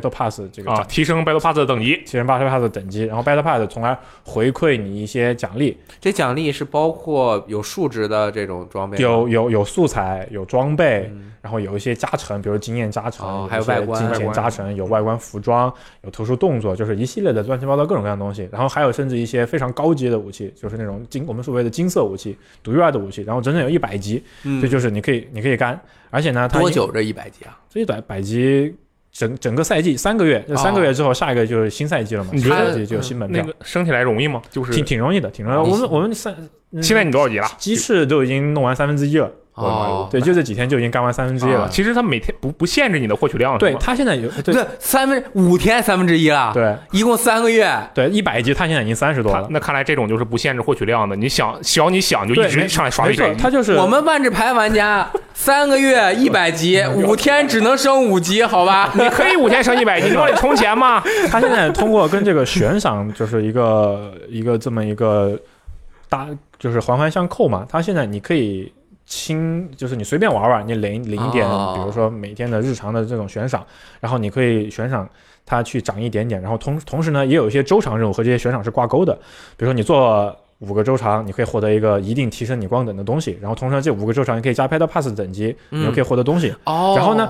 Battle Pass 这个啊，提升 Battle Pass 的等级。提升 Battle Pass 的等级，然后 Battle Pass 从而回馈你一些奖励，这奖励是包括有数值的这种装备，有有有素材，有装备，嗯然后有一些加成，比如经验加成，还有外观金钱加成，有外观服装，有特殊动作，就是一系列的乱七八糟各种各样的东西。然后还有甚至一些非常高阶的武器，就是那种金我们所谓的金色武器、独一无二的武器，然后整整有一百级，嗯这就是你可以你可以干，而且呢，它多久这一百级啊？这一百百级。整整个赛季三个月，三个月之后，下一个就是新赛季了嘛？你觉得新赛季就有新门票，那个升起来容易吗？就是挺挺容易的，挺容易我们我们三嗯现在你多少级了？鸡翅都已经弄完三分之一了，哦，对，就这几天就已经干完三分之一了啊。其实他每天不不限制你的获取量，是对吗他现在有对这三分五天三分之一了，，对一共三个月，对，一百级他现在已经三十多了。那看来这种就是不限制获取量的，你想只要你想就一直上来刷没错，一百级。他就是我们万智牌玩家 三个月一百级，五天只能升五级，好吧？你可以五天升一百级，你往里充钱吗？他现在通过跟这个悬赏就是一个一个这么一个搭，就是环环相扣嘛。他现在你可以轻，就是你随便玩玩，你领领一点，哦比如说每天的日常的这种悬赏，然后你可以悬赏。它去涨一点点，然后同同时呢，也有一些周长任务和这些悬赏是挂钩的。比如说你做五个周长，你可以获得一个一定提升你光等的东西，然后同时这五个周长你可以加 Battle Pass 等级，你又可以获得东西。哦，然后呢？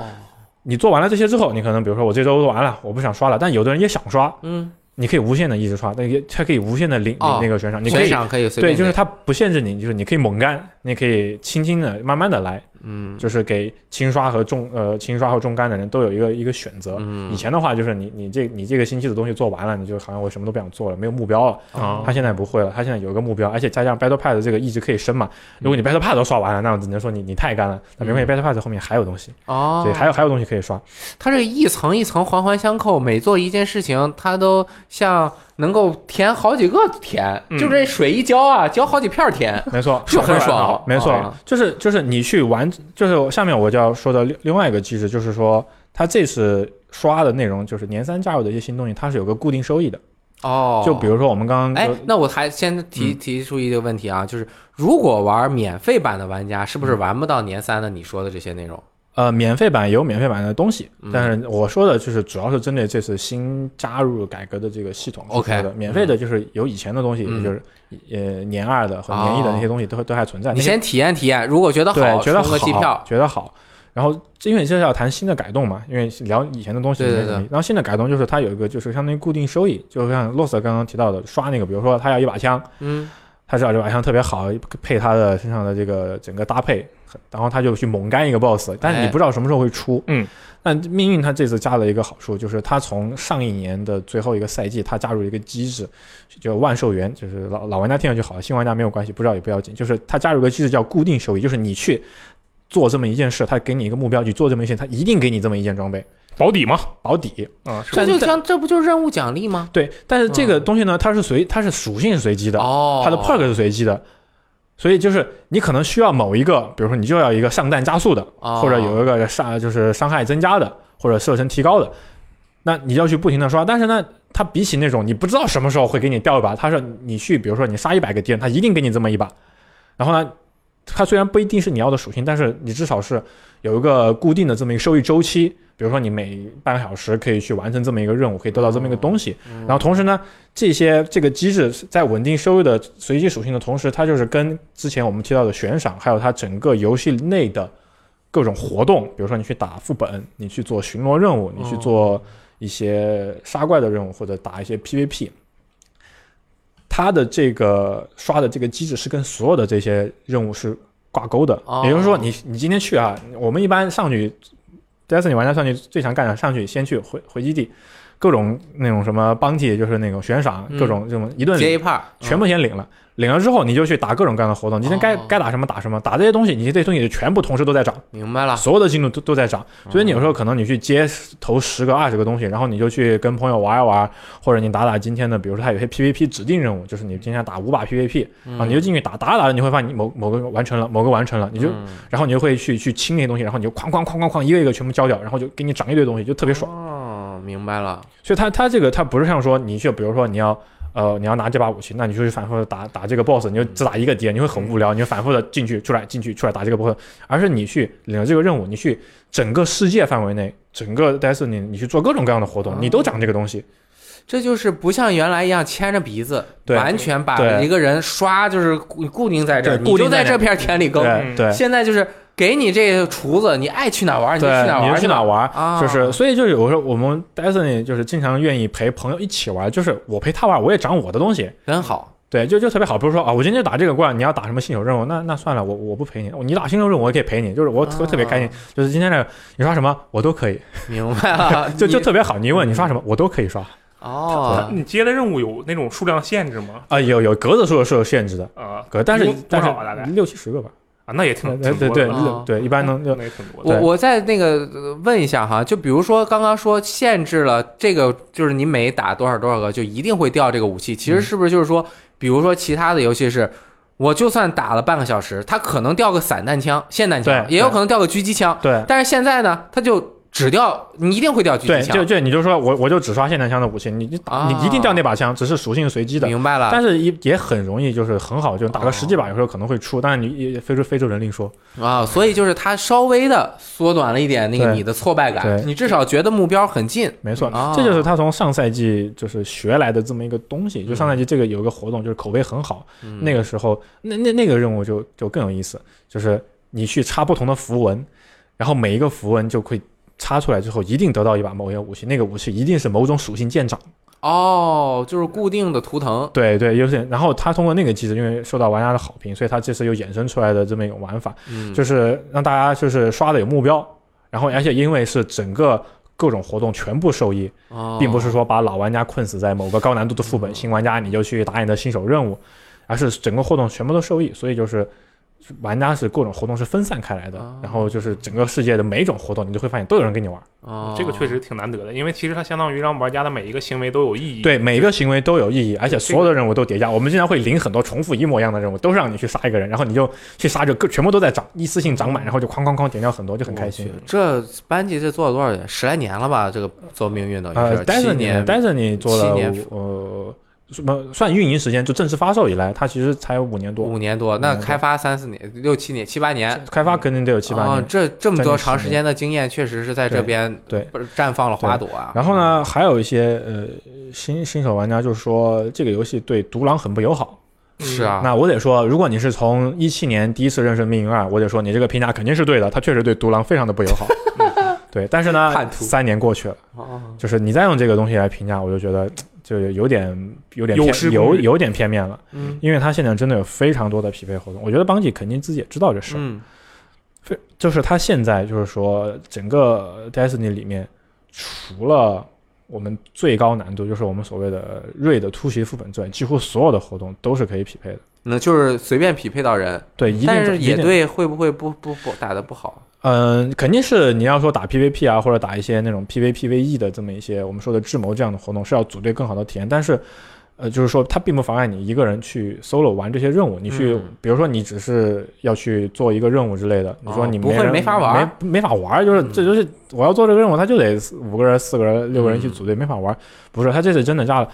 你做完了这些之后，你可能比如说我这周做完了，我不想刷了，但有的人也想刷，嗯，你可以无限的一直刷，但也它可以无限的领领哦那个悬赏，你可以可以对，就是它不限制你，就是你可以猛干，你可以轻轻的、慢慢的来，嗯就是给轻刷和重呃轻刷和重干的人都有一个一个选择。嗯以前的话，就是你你这你这个星期的东西做完了，你就好像我什么都不想做了，没有目标了。啊他现在不会了，他现在有一个目标，而且加上 Battle Pass 这个一直可以升嘛。如果你 Battle Pass 都刷完了，那我只能说你你太干了。那没关系，Battle Pass 后面还有东西，哦，对，还有还有东西可以刷。它这一层一层环环相扣，每做一件事情，它都像能够填好几个田，嗯就这水一浇啊，浇好几片儿填，没错，就很爽。没错，啊就是就是你去玩，就是下面我就要说的另另外一个机制，就是说它这次刷的内容就是年三加入的一些新东西，它是有个固定收益的。哦，就比如说我们刚刚哎，那我还先提嗯提出一个问题啊，就是如果玩免费版的玩家，是不是玩不到年三的你说的这些内容？呃免费版有免费版的东西嗯，但是我说的就是主要是针对这次新加入改革的这个系统 OK，的。免费的就是有以前的东西，就是呃年二的和年一的那些东西都都还存在。你先体验体验，如果觉得好，觉得好票，，觉得好。然后，因为这是要谈新的改动嘛，因为聊以前的东西对。然后新的改动就是它有一个就是相当于固定收益，就像洛斯刚刚提到的，刷那个，比如说他要一把枪，嗯，他知道这把枪特别好，配他的身上的这个整个搭配，然后他就去猛干一个 BOSS，但是你哎不知道什么时候会出。嗯，那命运他这次加了一个好处，就是他从上一年的最后一个赛季，他加入一个机制，就万寿元，就是老老玩家听上去好，新玩家没有关系，不知道也不要紧，就是他加入一个机制叫固定收益，就是你去做这么一件事，他给你一个目标去做这么一件事，他一定给你这么一件装备。保底嘛，保底。啊，是。这就但像这不就是任务奖励吗？对，但是这个东西呢，它是随它是属性是随机的，哦，它的 perk 是随机的，所以就是你可能需要某一个，比如说你就要一个上弹加速的，哦或者有一个伤就是伤害增加的，或者射程提高的，那你要去不停的刷。但是呢，它比起那种你不知道什么时候会给你掉一把，它是你去比如说你杀一百个敌人，它一定给你这么一把。然后呢，它虽然不一定是你要的属性，但是你至少是有一个固定的这么一个收益周期。比如说你每半个小时可以去完成这么一个任务，可以得到这么一个东西。然后同时呢，这些这个机制在稳定收入的随机属性的同时，它就是跟之前我们提到的悬赏，还有它整个游戏内的各种活动，比如说你去打副本，你去做巡逻任务，你去做一些杀怪的任务，或者打一些 PVP，它的这个刷的这个机制是跟所有的这些任务是挂钩的。哦也就是说你，你今天去啊，我们一般上去。这次你玩家上去最常干的，上去先去回回基地，各种那种什么帮 y 就是那种悬赏，嗯各种这种一顿接一领，炮，全部先领了。领了之后，你就去打各种各样的活动，今天该哦该打什么打什么，打这些东西，你这些东西全部同时都在涨，明白了。所有的进度都都在涨。所以你有时候可能你去接投十个、二十个东西，然后你就去跟朋友玩一玩，或者你打打今天的，比如说他有些 PVP 指定任务，就是你今天打五把 PVP 啊，你就进去打，打着打着你会发现你某某个完成了，某个完成了，你就嗯然后你就会去去清那些东西，然后你就哐哐哐哐哐一个一个全部交掉，然后就给你涨一堆东西，就特别爽。哦，明白了。所以它它这个它不是像说你去，比如说你要呃你要拿这把武器，那你就去反复的打打这个 boss，你就只打一个敌人，你会很无聊，你就反复的进去出来进去出来打这个 boss，而是你去领了这个任务，你去整个世界范围内，整个 Destiny 你去做各种各样的活动，你都涨这个东西。这就是不像原来一样牵着鼻子，对完全把一个人刷就是固固定在这儿，你就在这片田里耕。对现在就是给你这个厨子，你爱去哪玩你就去哪，玩，你就去哪玩，啊？就是所以就有时候我们 Destiny 就是经常愿意陪朋友一起玩，就是我陪他玩，我也长我的东西。真好。对，就就特别好。比如说啊，我今天就打这个怪，你要打什么新手任务，那那算了，我我不陪你。你打新手任务我也可以陪你，就是我特、啊特别开心。就是今天这个你刷什么我都可以，明白了，就就特别好。你一问你刷什么我都可以刷哦，你接的任务有那种数量限制吗？啊、有有格子数是有限制的，啊，格但是但是六七十个吧。啊，那也挺对对对对，一般能就那也挺多我我再那个呃问一下哈，就比如说刚刚说限制了这个，就是你每打多少多少个就一定会掉这个武器，其实嗯。是不是就是说，比如说其他的游戏是，我就算打了半个小时，它可能掉个散弹枪、霰弹枪，对也有可能掉个狙击枪，对。但是现在呢，它就只掉，你一定会掉狙对，击枪，就就你就说我我就只刷霰弹枪的武器，你你啊你一定掉那把枪，只是属性随机的。明白了。但是也也很容易，就是很好，就打个十几把，哦有时候可能会出，但是你也非洲非洲人另说。啊，所以就是它稍微的缩短了一点那个你的挫败感，对你至少觉得目标很近。没错，啊这就是他从上赛季就是学来的这么一个东西。就上赛季这个有一个活动，就是口碑很好，嗯那个时候那那那个任务就就更有意思，就是你去插不同的符文，然后每一个符文就会插出来之后，一定得到一把某些武器，那个武器一定是某种属性舰长。哦，就是固定的图腾，对对，有点。然后他通过那个机制，因为受到玩家的好评，所以他这次又衍生出来的这么一种玩法，嗯，就是让大家就是刷的有目标，然后而且因为是整个。各种活动全部受益，哦并不是说把老玩家困死在某个高难度的副本，新玩家你就去打你的新手任务，而是整个活动全部都受益。所以就是玩家是各种活动是分散开来的哦，然后就是整个世界的每一种活动，你就会发现都有人跟你玩。哦，这个确实挺难得的，因为其实它相当于让玩家的每一个行为都有意义。对，每一个行为都有意义，而且所有的任务都叠加。我们经常会领很多重复一模一样的任务，都是让你去杀一个人，然后你就去杀，就各全部都在涨，一次性涨满，然后就哐哐哐点掉很多，就很开心这班级这做了多少年？十来年了吧？这个做命运等于呃，是但是你七年，但是你做了呃什么算运营时间，就正式发售以来，它其实才五年多，五年多，那开发三四年、六七年、七八年。开发肯定得有七八哦年。这这么多长时间的经验，确实是在这边对绽放了花朵啊。然后呢，还有一些呃新新手玩家就是说这个游戏对独狼很不友好。是啊，那我得说，如果你是从一七年第一次认识命运二，我得说你这个评价肯定是对的，它确实对独狼非常的不友好。对，但是呢三年过去了，哦就是你再用这个东西来评价，我就觉得就有点有点偏有有点片面了，嗯因为他现在真的有非常多的匹配活动。我觉得邦吉肯定自己也知道这事儿，嗯非就是他现在就是说整个 Destiny 里面，除了我们最高难度，就是我们所谓的瑞的突袭副本之外，几乎所有的活动都是可以匹配的。那就是随便匹配到人，对，一定但是野队会不会不不不打的不好？嗯，肯定是你要说打 PVP 啊，或者打一些那种 PVPVE 的这么一些我们说的智谋这样的活动，是要组队更好的体验。但是，呃，就是说它并不妨碍你一个人去 solo 玩这些任务。你去，嗯比如说你只是要去做一个任务之类的，你说你不会没法玩没没法玩，就是嗯这就是我要做这个任务，他就得五个人、四个人、六个人一起组队，没法玩。不是，他这次真的加了。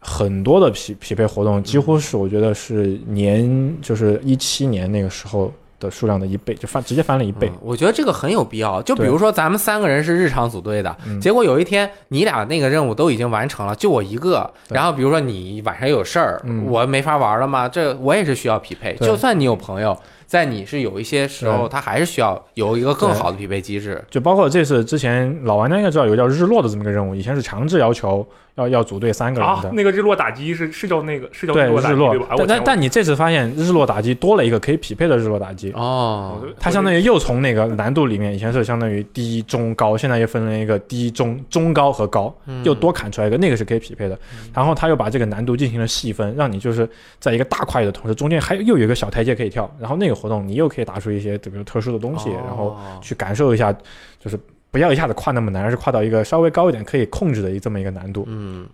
很多的匹匹配活动，几乎是我觉得是年就是一七年那个时候的数量的一倍，就翻直接翻了一倍。嗯我觉得这个很有必要。就比如说咱们三个人是日常组队的，嗯结果有一天你俩那个任务都已经完成了，就我一个。然后比如说你晚上有事儿，嗯我没法玩了吗？这我也是需要匹配。就算你有朋友，在你是有一些时候，他还是需要有一个更好的匹配机制。就包括这次之前老玩家应该知道有个叫日落的这么一个任务，以前是强制要求要要组队三个人的，。啊那个日落打击是是叫那个是叫日落打日落击对吧？，哎但但但你这次发现日落打击多了一个可以匹配的日落打击，哦，它相当于又从那个难度里面，以前是相当于低、中、高，现在又分了一个低、中、中高和高，嗯又多砍出来一个，那个是可以匹配的。然后他又把这个难度进行了细分，让你就是在一个大跨越的同时，中间还又有一个小台阶可以跳。然后那个活动你又可以打出一些比如特殊的东西，然后哦去感受一下，就是不要一下子跨那么难，而是跨到一个稍微高一点可以控制的一这么一个难度。嗯，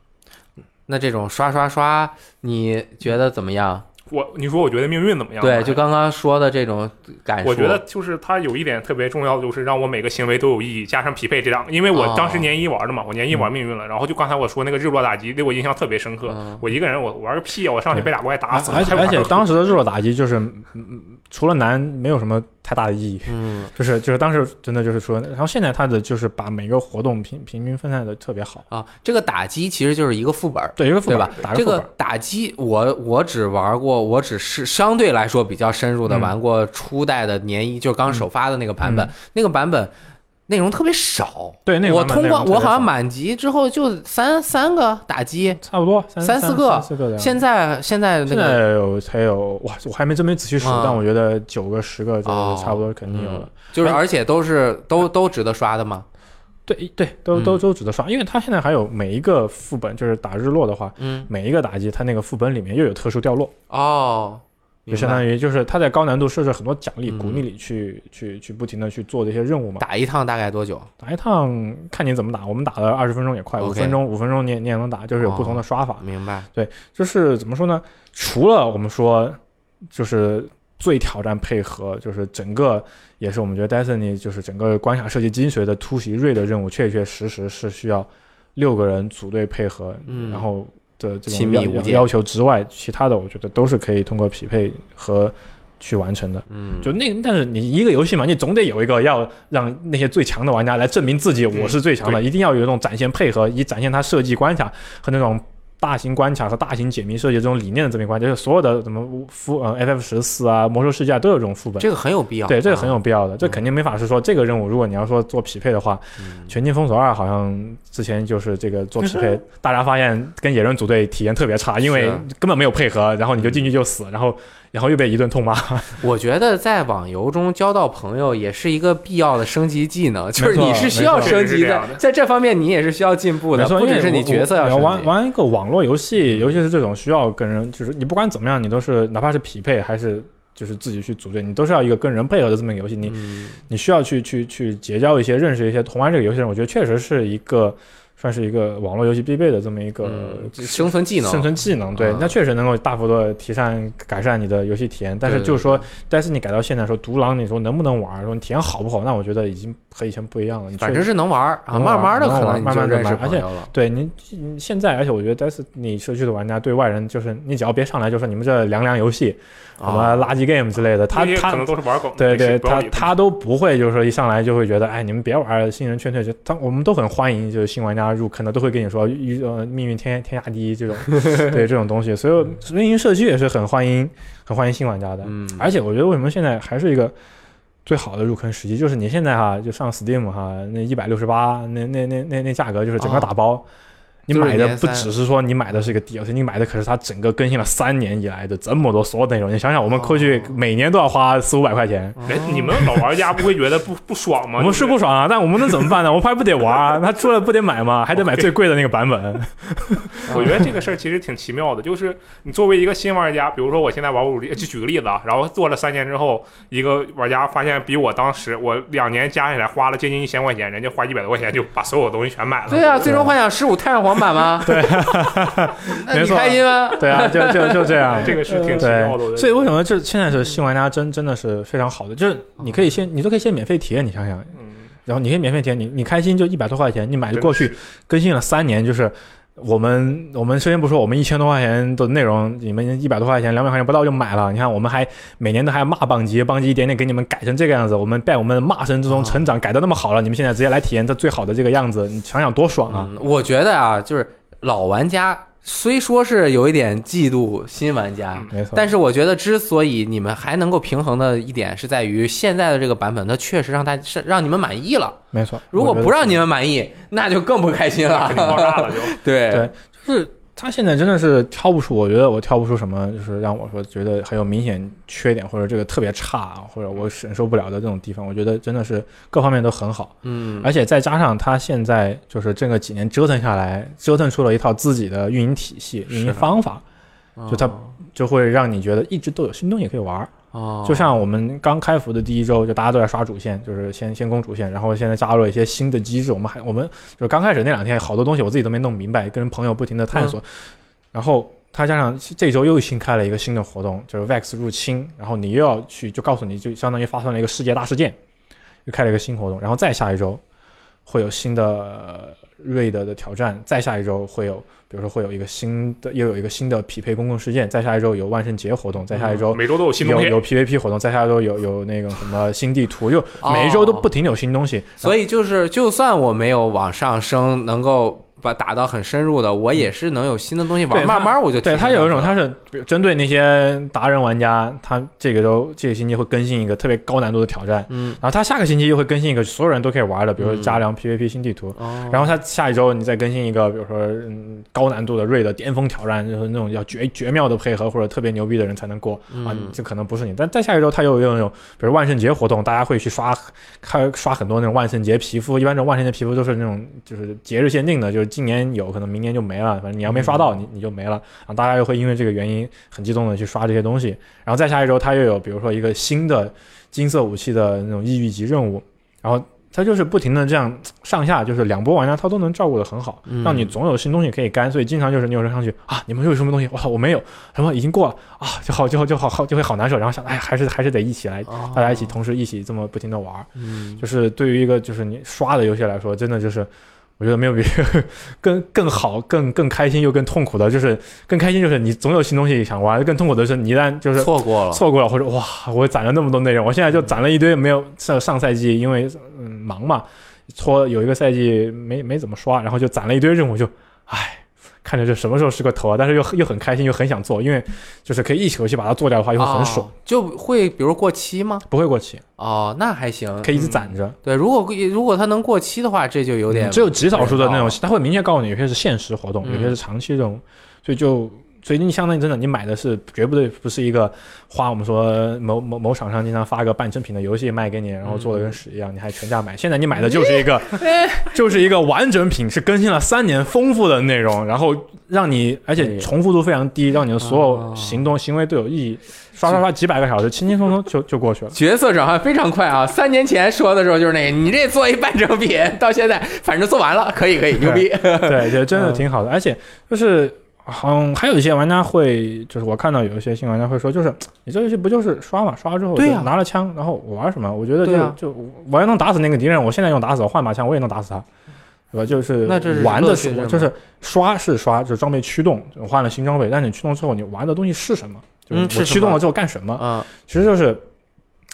那这种刷刷刷，你觉得怎么样？我你说我觉得命运怎么样？对，就刚刚说的这种感受，我觉得就是它有一点特别重要的，就是让我每个行为都有意义，加上匹配这两个。因为我当时年一玩的嘛，我年一玩命运了，然后就刚才我说那个日落打击，对我印象特别深刻。嗯我一个人我玩个屁啊！我上去被俩怪打死了，而且还玩个而且当时的日落打击就是，嗯嗯除了难没有什么太大的意义。嗯就是就是当时真的就是说，然后现在他的就是把每个活动平平均分散的特别好，啊，这个打击其实就是一个副本。对一个副本？这个打个副本，打击，我我只玩过，我只是相对来说比较深入的嗯玩过初代的年一，就是刚首发的那个版本，嗯那个版本内容特别少。对那我通关，我好像满级之后就三三个打击，差不多三四个三四个。现在现在那现在有才有哇，我还没真没仔细数，啊但我觉得九个十个就哦差不多肯定有了。嗯就是而且都是都都值得刷的嘛。对对，都嗯都都值得刷，因为它现在还有每一个副本，就是打日落的话，嗯，每一个打击它那个副本里面又有特殊掉落，哦，就相当于于就是他在高难度设置很多奖励，嗯鼓励你去去去不停的去做这些任务嘛。打一趟大概多久？打一趟看你怎么打，我们打了二十分钟也快，五分钟五分钟你也你也能打，就是有不同的刷法。明白。对就是怎么说呢？除了我们说就是最挑战配合，就是整个也是我们觉得 Destiny 就是整个关卡设计精髓的突袭瑞的任务，确确实实是需要六个人组队配合，嗯然后的这种要亲密要求之外，其他的我觉得都是可以通过匹配和去完成的。嗯，就那，但是你一个游戏嘛，你总得有一个要让那些最强的玩家来证明自己我是最强的，对一定要有一种展现配合，以展现他设计关卡和那种大型关卡和大型解谜设计这种理念的这么一关，就是所有的什么副呃 FF 十四啊、魔兽世界啊都有这种副本。这个很有必要。对，这个很有啊必要的，这肯定没法是说这个任务，如果你要说做匹配的话，嗯《全境封锁二》好像之前就是这个做匹配，大家发现跟野人组队体验特别差，因为根本没有配合，然后你就进去就死，然后然后又被一顿痛骂。我觉得在网游中交到朋友也是一个必要的升级技能，就是你是需要升级的在这方面你也是需要进步的，不只是你角色要升级。玩玩一个网络游戏，尤其是这种需要跟人，就是你不管怎么样，你都是哪怕是匹配还是就是自己去组队，你都是要一个跟人配合的这么一个游戏。你嗯你需要去去去结交一些、认识一些同玩这个游戏的人，我觉得确实是一个算是一个网络游戏必备的这么一个嗯生存技能，生存技能。对啊，那确实能够大幅度提升改善你的游戏体验。但是就是说，但是你改到现在说独狼，你说能不能玩，说你体验好不好，那我觉得已经和以前不一样了。反正是能玩儿啊，慢慢的可能慢慢地认识玩而且。对你你现在，而且我觉得，但是你社区的玩家对外人就是，你只要别上来就说你们这凉凉游戏，什么啊，垃圾 game 之类的，他他可能都是玩梗的，对对，他他都不会就是说一上来就会觉得，哎，你们别玩新人劝退，就他我们都很欢迎就是新玩家入坑的，都会跟你说遇呃命运天天下第一这种 对这种东西，所以运营社区也是很欢迎很欢迎新玩家的，嗯，而且我觉得为什么现在还是一个最好的入坑时机，就是你现在哈就上 Steam 哈，那一百六十八，那那那那那价格就是整个打包。你买的不只是说你买的是一个 DLC，你买的可是它整个更新了三年以来的这么多所有内容。你想想，我们过去哦每年都要花四五百块钱，哎，你们老玩家不会觉得不不爽吗？我们是不爽啊，但我们能怎么办呢？我们还不得玩啊？他出了不得买吗？还得买最贵的那个版本。我觉得这个事儿其实挺奇妙的，就是你作为一个新玩家，比如说我现在玩五力，就举个例子啊，然后做了三年之后，一个玩家发现比我当时我两年加起来花了接近一千块钱，人家花一百多块钱就把所有东西全买了。对啊，最终幻想十五太阳黄版吗？对，没错开心吗？对啊，就就就这样。这个是挺奇妙的。对，所以为什么就现在是新玩家真真的是非常好的，就是你可以先你都可以先免费体验，你想想，嗯，然后你可以免费体验，你你开心就一百多块钱，你买就过去更新了三年，就是我们我们首先不说我们一千多块钱的内容，你们一百多块钱、两百块钱不到就买了。你看我们还每年都还骂邦吉，邦吉一点点给你们改成这个样子，我们在我们骂声之中成长，改的那么好了，你们现在直接来体验这最好的这个样子，你想想多爽啊！我觉得啊，就是老玩家虽说是有一点嫉妒新玩家，嗯没错。但是我觉得之所以你们还能够平衡的一点，是在于现在的这个版本，它确实让大是让你们满意了。没错，如果不让你们满意，那就更不开心了 肯。定爆炸了就。对对就是他现在真的是挑不出，我觉得我挑不出什么，就是让我说觉得很有明显缺点，或者这个特别差，或者我忍受不了的这种地方。我觉得真的是各方面都很好，嗯，而且再加上他现在就是这个几年折腾下来，折腾出了一套自己的运营体系、运营方法，就他就会让你觉得一直都有新东西可以玩儿。哦，就像我们刚开服的第一周，就大家都在刷主线，就是先先攻主线，然后现在加入了一些新的机制。我们还我们就刚开始那两天，好多东西我自己都没弄明白，跟朋友不停的探索。然后他加上这周又新开了一个新的活动，就是 Vex 入侵，然后你又要去，就告诉你就相当于发生了一个世界大事件，又开了一个新活动，然后再下一周会有新的瑞德的挑战，再下一周会有，比如说会有一个新的，又有一个新的匹配公共事件，再下一周有万圣节活动，再下一周每周都有新东西，有有 PVP 活动，再下一周有有那个什么新地图，就每一周都不停地有新东西。所以就是，就算我没有往上升，能够把打到很深入的，我也是能有新的东西玩。对慢慢我就对提升它有一种，上去了它是针对那些达人玩家，他这个周这个星期会更新一个特别高难度的挑战，嗯然后他下个星期又会更新一个所有人都可以玩的，比如说嗯加良 PVP 新地图。哦，然后他下一周你再更新一个，比如说嗯高难度的瑞的巅峰挑战，就是那种要绝绝妙的配合或者特别牛逼的人才能过、啊，这可能不是你。但再下一周他又有那种，比如万圣节活动，大家会去刷开刷很多那种万圣节皮肤，一般这种万圣节皮肤都是那种就是节日限定的，就是今年有可能明年就没了，反正你要没刷到你你就没了。然后大家又会因为这个原因很激动的去刷这些东西。然后再下一周它又有比如说一个新的金色武器的那种异域级任务，然后。它就是不停的这样上下，就是两波玩家他都能照顾的很好，嗯让你总有新东西可以干，所以经常就是你有人上去啊，你们又有什么东西？哇，我没有，什么已经过了啊，就好就好就好好就会好难受，然后想哎还是还是得一起来，哦大家一起同时一起这么不停的玩儿，嗯就是对于一个就是你刷的游戏来说，真的就是。我觉得没有比更更好、更更开心又更痛苦的，就是更开心就是你总有新东西想玩，更痛苦的是你一旦就是错过了，错过了，或者哇，我攒了那么多内容，我现在就攒了一堆没有上上赛季因为嗯忙嘛，搓有一个赛季没没怎么刷，然后就攒了一堆任务，就唉，看着这什么时候是个头啊，但是又又很开心，又很想做，因为就是可以一口气把它做掉的话，又会很爽，哦就会比如过期吗？不会过期，哦，那还行，可以一直嗯攒着。对，如果如果它能过期的话，这就有点嗯只有极少数的那种哦，他会明确告诉你，有些是限时活动，嗯有些是长期这种，所以就。所以你相当于真的，你买的是绝不对不是一个花我们说某某某厂商经常发个半成品的游戏卖给你，然后做的跟屎一样，你还全价买。现在你买的就是一个，就是一个完整品，是更新了三年丰富的内容，然后让你而且重复度非常低，让你的所有行动行为都有意义。刷刷刷几百个小时，轻轻松松就就过去了。角色转换非常快啊！三年前说的时候就是那个，你这做一半成品，到现在反正做完了，可以可以，牛逼。对，也，真的挺好的，而且就是。嗯，还有一些玩家会，就是我看到有一些新玩家会说，就是 你这游戏不就是刷嘛，刷了之后对呀就拿了枪，然后我玩什么？我觉得就、就我要能打死那个敌人，我现在用打死，我换把枪我也能打死他，对吧？就是玩的是就是刷是刷，就是装备驱动，我换了新装备，但是你驱动之后，你玩的东西是什么？就嗯是我驱动了之后干什么？嗯其实就是，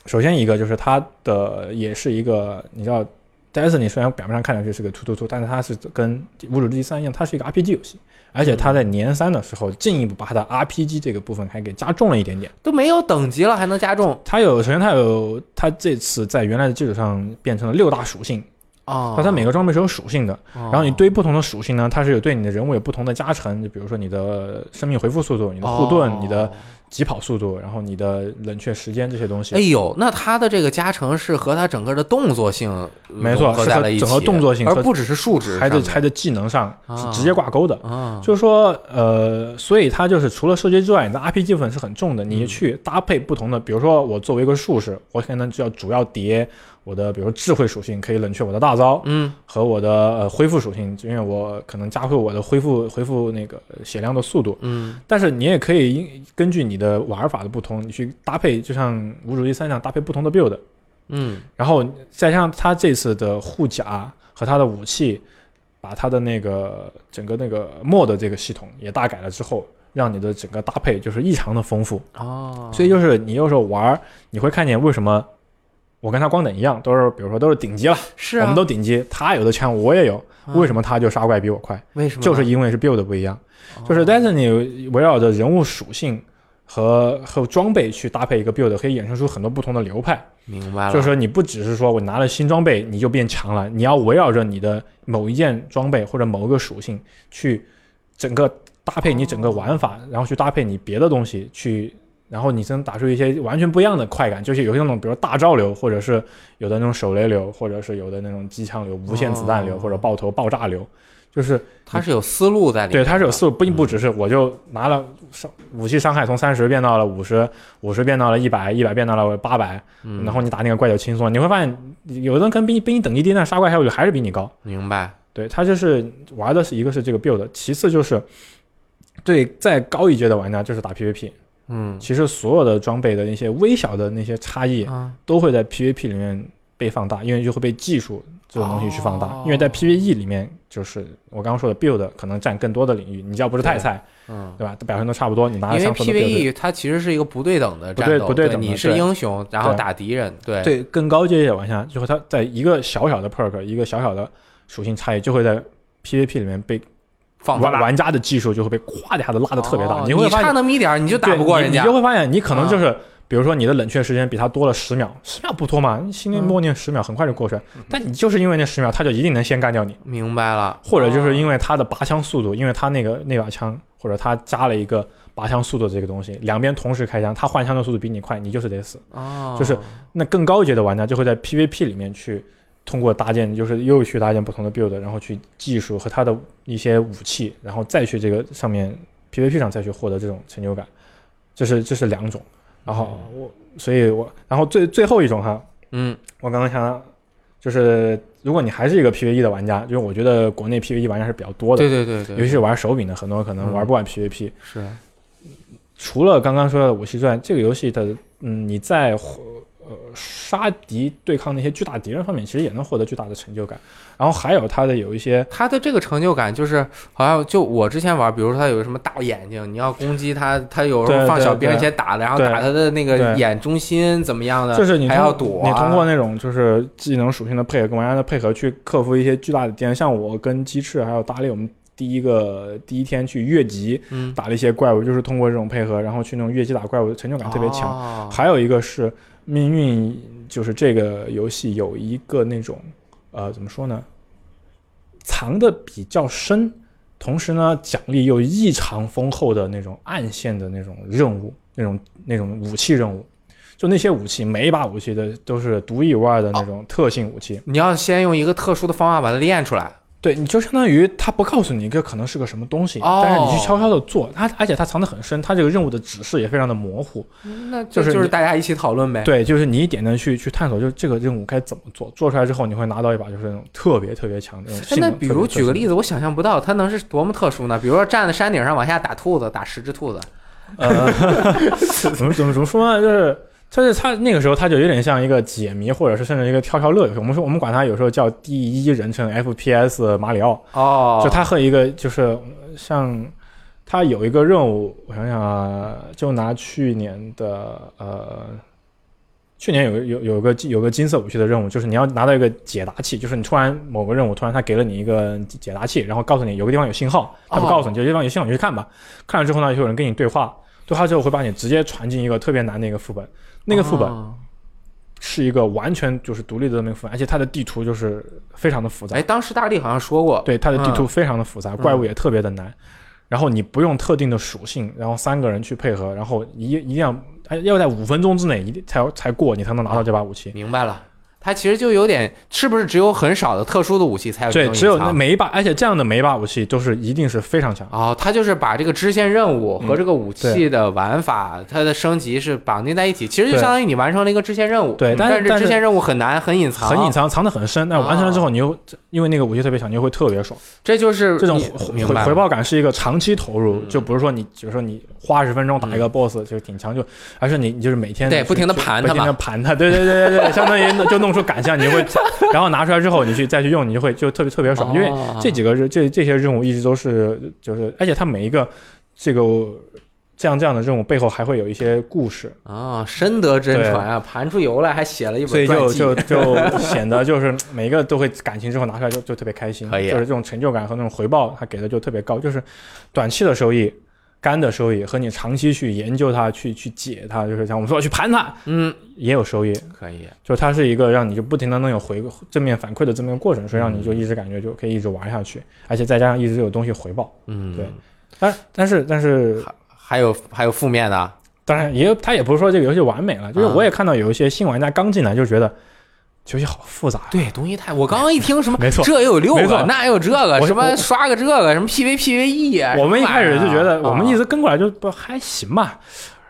首先一个就是它的也是一个，你知道，Destiny 虽然表面上看上去是个突突突，但是它是跟《无主之地三》一样，它是一个 RPG 游戏，而且他在年三的时候进一步把他的 RPG 这个部分还给加重了一点点。都没有等级了，还能加重。他有，首先他有，他这次在原来的基础上变成了六大属性，哦。那它每个装备是有属性的，然然后你堆不同的属性呢，它是有对你的人物有不同的加成，就比如说你的生命回复速度、你的护盾、你的疾跑速度，然后你的冷却时间这些东西。哎呦，那它的这个加成是和它整个的动作性呃没错融合在了一起，是和整个动作性而不只是数值，还得还在技能上直接挂钩的。啊，就是说，呃，所以它就是除了射击之外，你的 RPG 部分是很重的。嗯你去搭配不同的，比如说我作为一个术士，我可能就要主要叠我的，比如说智慧属性可以冷却我的大招，嗯和我的呃恢复属性，因为我可能加快我的恢复恢复那个血量的速度。嗯但是你也可以因根据你的玩法的不同，你去搭配，就像无主之地三这样搭配不同的 build。嗯然后再加上他这次的护甲和他的武器，把他的那个整个那个 mod 这个系统也大改了之后，让你的整个搭配就是异常的丰富。哦，所以就是你有时候玩，你会看见为什么我跟他光等一样，都是比如说都是顶级了，是啊，我们都顶级，他有的枪我也有，嗯为什么他就杀怪比我快？为什么？就是因为是 build 不一样，就是 Destiny 围绕着人物属性和和装备去搭配一个 build，可以衍生出很多不同的流派。明白了，就是说你不只是说我拿了新装备你就变强了，你要围绕着你的某一件装备或者某一个属性去整个搭配你整个玩法，然后去搭配你别的东西去。然后你才能打出一些完全不一样的快感，就是有些那种，比如大招流，或者是有的那种手雷流，或者是有的那种机枪流、无限子弹流，哦或者爆头爆炸流，就是它是有思路在里面对，的，它是有思路，并不只是我就拿了伤武器伤害从三十变到了五十，五十变到了一百，一百变到了八百，嗯，然后你打那个怪就轻松了。你会发现，有的人可能比你比你等级低，但杀怪效率还是比你高。明白，对，他就是玩的是一个是这个 build，其次就是对再高一阶的玩家就是打 PVP。嗯其实所有的装备的那些微小的那些差异啊，都会在 PVP 里面被放大，因为就会被技术这种东西去放大。哦因为在 PVE 里面，就是我刚刚说的 build 可能占更多的领域，你只要不是太菜，嗯。对吧？表现都差不多，你拿因为着相同的。PVE 它其实是一个不对等的对战斗，不对等的你是英雄，然后打敌人，对对更高阶一点玩家，就会他在一个小小的 perk，一个小小的属性差异，就会在 PVP 里面被放大玩玩家的技术就会被咵一下子拉的特别大，哦你会发现差那么一点你就打不过人家你，你就会发现你可能就是。比如说你的冷却时间比他多了十秒，十秒不多嘛？你心里默念十秒很快就过去了，但你就是因为那十秒，他就一定能先干掉你，明白了，或者就是因为为他的拔枪速度，因为他那个那把枪或者他加了一个拔枪速度这个东西，两边同时开枪，他换枪的速度比你快，你就是得死。哦，就是那更高阶的玩家就会在 PVP 里面去通过搭建，就是又去搭建不同的 build，然后去技术和他的一些武器，然后再去这个上面 PVP 上再去获得这种成就感，这是这是两种。然后我，所以我，然后最最后一种哈，嗯。我刚刚想到，就是如果你还是一个 PVE 的玩家，因为我觉得国内 PVE 玩家是比较多的，对对对对，尤其是玩手柄的，很多可能玩不完 PVP。是除了刚刚说的武器之外，这个游戏的，嗯，你在呃杀敌对抗那些巨大敌人方面，其实也能获得巨大的成就感。然后还有他的有一些，他的这个成就感，就是好像就我之前玩，比如说他有什么大眼睛，你要攻击他，他有时候放小兵对先打的，然后打他的那个眼中心怎么样的，就是你还要躲啊，你通过那种就是技能属性的配合跟玩家的配合去克服一些巨大的敌人。像我跟鸡翅还有大力，我们第一个第一天去越级嗯打了一些怪物，就是通过这种配合，然后去那种越级打怪物，成就感特别强。哦还有一个是命运，就是这个游戏有一个那种呃怎么说呢，藏的比较深，同时呢奖励又异常丰厚的那种暗线的那种任务，那种那种武器任务。就那些武器，每一把武器的都是独一无二的那种特性武器。你要先用一个特殊的方法把它练出来。对，你就相当于他不告诉你这可能是个什么东西，哦但是你去悄悄的做，他而且他藏得很深，他这个任务的指示也非常的模糊。那就是就是大家一起讨论呗。对，就是你一点点去去探索，就这个任务该怎么做，做出来之后你会拿到一把就是那种特别特别强的那比如举个例子，子，我想象不到它能是多么特殊呢？比如说站在山顶上往下打兔子，打十只兔子。呃，怎么怎么怎么说呢？就是。就是他那个时候，他就有点像一个解谜，或者是甚至一个跳跳乐游戏。我们说，我们管它有时候叫第一人称 FPS 马里奥。哦就他和一个就是像他有一个任务，我想想啊，就拿去年的呃，去年有个有有个有个金色武器的任务，就是你要拿到一个解答器，就是你突然某个任务突然他给了你一个解答器，然后告诉你有个地方有信号，他不告诉你，就地方有信号你去看吧，看了之后呢，就有人跟你对话，对话之后会把你直接传进一个特别难的一个副本，那个副本哦是一个完全就是独立的那个副本，而且它的地图就是非常的复杂哎，，当时大力好像说过，对，它的地图嗯非常的复杂，怪物也特别的难。然后你不用特定的属性，然后三个人去配合，然后一一定要哎要在五分钟之内一定才才过，你才能拿到这把武器。明白了。它其实就有点，是不是只有很少的特殊的武器才有这对，种只有那每一把，而且这样的每一把武器都是一定是非常强。哦，它就是把这个支线任务和嗯这个武器的玩法，它的升级是绑定在一起，其实就相当于你完成了一个支线任务。对，但但是这支线任务很难，很隐藏，很隐。藏，藏的很深。但完成了之后，你又因为那个武器特别强，你就会特别爽。这就是这种回回回报感是一个长期投入，嗯就不是说你，比如说你花十分钟打一个 boss 就挺强，就而是你你就是每天对不停的盘它不停盘它嘛地盘它，对对对对对，相当于就弄出感项，你就会，然后拿出来之后你去再去用，你就会就特别特别爽，因为哦这几个这这些任务一直都是就是，而且它每一个这个这样这样的任务背后还会有一些故事，啊，深得真传啊，盘出油来还写了一所以本传记，就就就 显得就是每一个都会感情之后拿出来就就特别开心，可以就是这种成就感和那种回报，它给的就特别高，就是短期的收益。干的收益和你长期去研究它、去去解它，就是像我们说去盘它，嗯，也有收益。可以，就它是一个让你就不停的能有回正面反馈的这么一个过程，所以让你就一直感觉就可以一直玩下去，而且再加上一直有东西回报。嗯，对。但但是但是还有还有负面的，当然也有，他也不是说这个游戏完美了，就是啊。我也看到有一些新玩家刚进来就觉得这游戏好复杂呀。对，东西太，我刚刚一听什么，没错这也有六个，没错那也有这个，什么刷个这个，什么 PV PVE 啊，我们一开始就觉得，我们一直跟过来就不还行吧。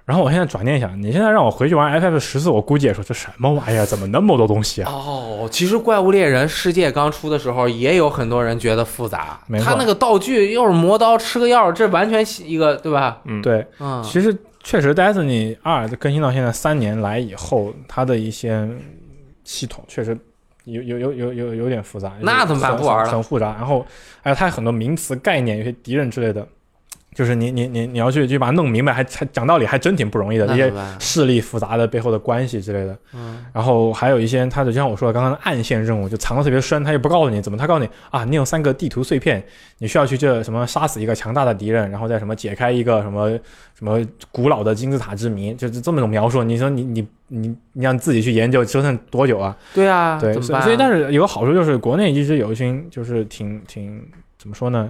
然后我现在转念想，你现在让我回去玩 FF 十四，我估计也说这什么玩意儿，怎么那么多东西啊？哦，其实《怪物猎人世界》刚出的时候，也有很多人觉得复杂。他那个道具又是磨刀吃个药，这完全一个对吧？嗯，对，嗯，其实确实 Destiny 二更新到现在三年来以后，它的一些系统确实有有有有有有点复杂。那怎么办很不玩了很很复杂。然后还有它很多名词概念，有些敌人之类的，就是你你你你要去去把它弄明白，还还讲道理还真挺不容易的。这些？势力复杂的背后的关系之类的。嗯，然后还有一些他的，就像我说的，刚刚的暗线任务就藏的特别深，他也不告诉你怎么，他告诉你啊，你有三个地图碎片，你需要去这什么杀死一个强大的敌人，然后再什么解开一个什么什么古老的金字塔之谜，就是这么种描述。你说你你你你让自己去研究，折腾多久啊？对啊，对，怎么办？所以所以但是有个好处就是国内一直有一群就是挺挺怎么说呢？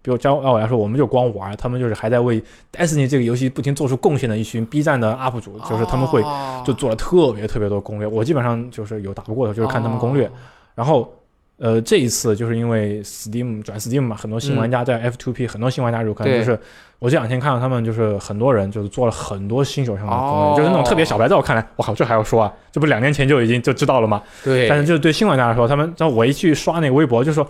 比如照按我来说，我们就光玩，他们就是还在为 Destiny 这个游戏不停做出贡献的一群 B 站的 UP 主，就是他们会哦就做了特别特别多攻略，我基本上就是有打不过的，就是看他们攻略。哦然后，呃，这一次就是因为 Steam 转 Steam 嘛，很多新玩家在 F2P，、很多新玩家入坑，就是我这两天看到他们就是很多人就是做了很多新手上的攻略，哦就是那种特别小白，在我看来，我靠，这还要说啊？这不两年前就已经就知道了吗？对，但是就是对新玩家来说，他们然后我一去刷那个微博，就说。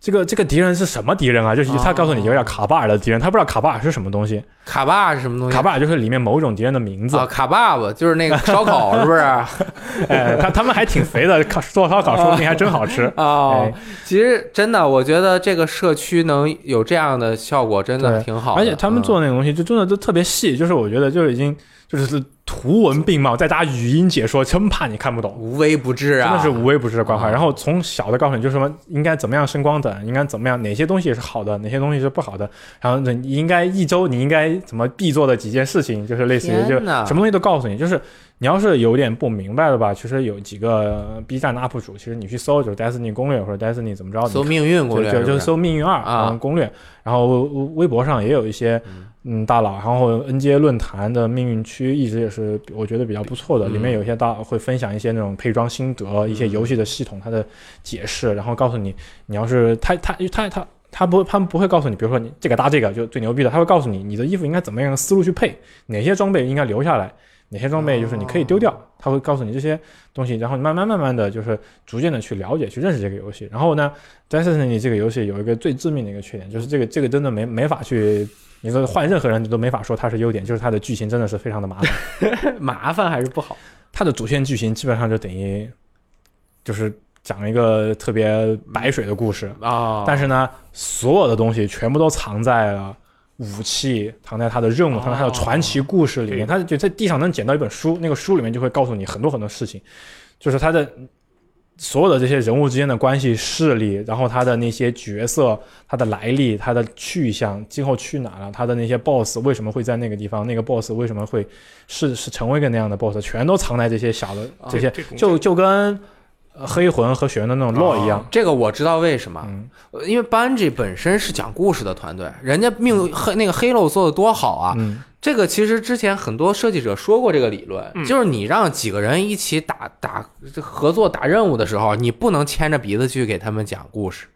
这个这个敌人是什么敌人啊？就是他告诉你一个叫卡巴尔的敌人，他不知道卡巴尔是什么东西。卡巴尔是什么东西？卡巴尔就是里面某种敌人的名字啊，。卡爸爸就是那个烧烤，是不是？哎，他他们还挺肥的，烤做烧烤说不定还真好吃。哦哎，其实真的，我觉得这个社区能有这样的效果，真的挺好的。而且他们嗯做那个东西就真的都特别细，就是我觉得就已经就是图文并茂，再加语音解说，真怕你看不懂。无微不至啊，真的是无微不至的关怀，啊。然后从小的告诉你，就是什么应该怎么样升光等，应该怎么样，哪些东西是好的，哪些东西是不好的，然后你应该一周你应该怎么必做的几件事情，就是类似于就什么东西都告诉你，就是你要是有点不明白的吧，其实有几个 B 站的 UP 主，其实你去搜就是 Destiny 攻略或者 Destiny 怎么着，的搜命运攻略就就是搜命运二啊嗯攻略，然后微博上也有一些嗯大佬，然后 NJ 论坛的命运区一直也是我觉得比较不错的，嗯里面有一些大佬会分享一些那种配装心得，一些游戏的系统它的解释，然后告诉你你要是他他他他。他不，他们不会告诉你，比如说你这个搭这个就最牛逼的，他会告诉你你的衣服应该怎么样的思路去配，哪些装备应该留下来，哪些装备就是你可以丢掉，他会告诉你这些东西，然后你慢慢慢慢的就是逐渐的去了解、去认识这个游戏。然后呢，Destiny 这个游戏有一个最致命的一个缺点，就是这个这个真的没没法去，你说换任何人都没法说它是优点，就是它的剧情真的是非常的麻烦。麻烦还是不好。它的主线剧情基本上就等于就是讲一个特别白水的故事，啊，但是呢，所有的东西全部都藏在了武器，藏在它的任务，藏在它的传奇故事里面。对他就在地上能捡到一本书，那个书里面就会告诉你很多很多事情，就是它的所有的这些人物之间的关系、势力，然后他的那些角色、他的来历、他的去向、今后去哪了，他的那些 BOSS 为什么会在那个地方，那个 BOSS 为什么会是是成为一个那样的 BOSS，全都藏在这些小的啊这些，就就跟呃黑魂和血缘的那种 lore 一样。这个我知道为什么，因为 Bungie 本身是讲故事的团队，人家命黑那个 Halo 做的多好啊。嗯，这个其实之前很多设计者说过这个理论，嗯。就是你让几个人一起打打合作打任务的时候，你不能牵着鼻子去给他们讲故事，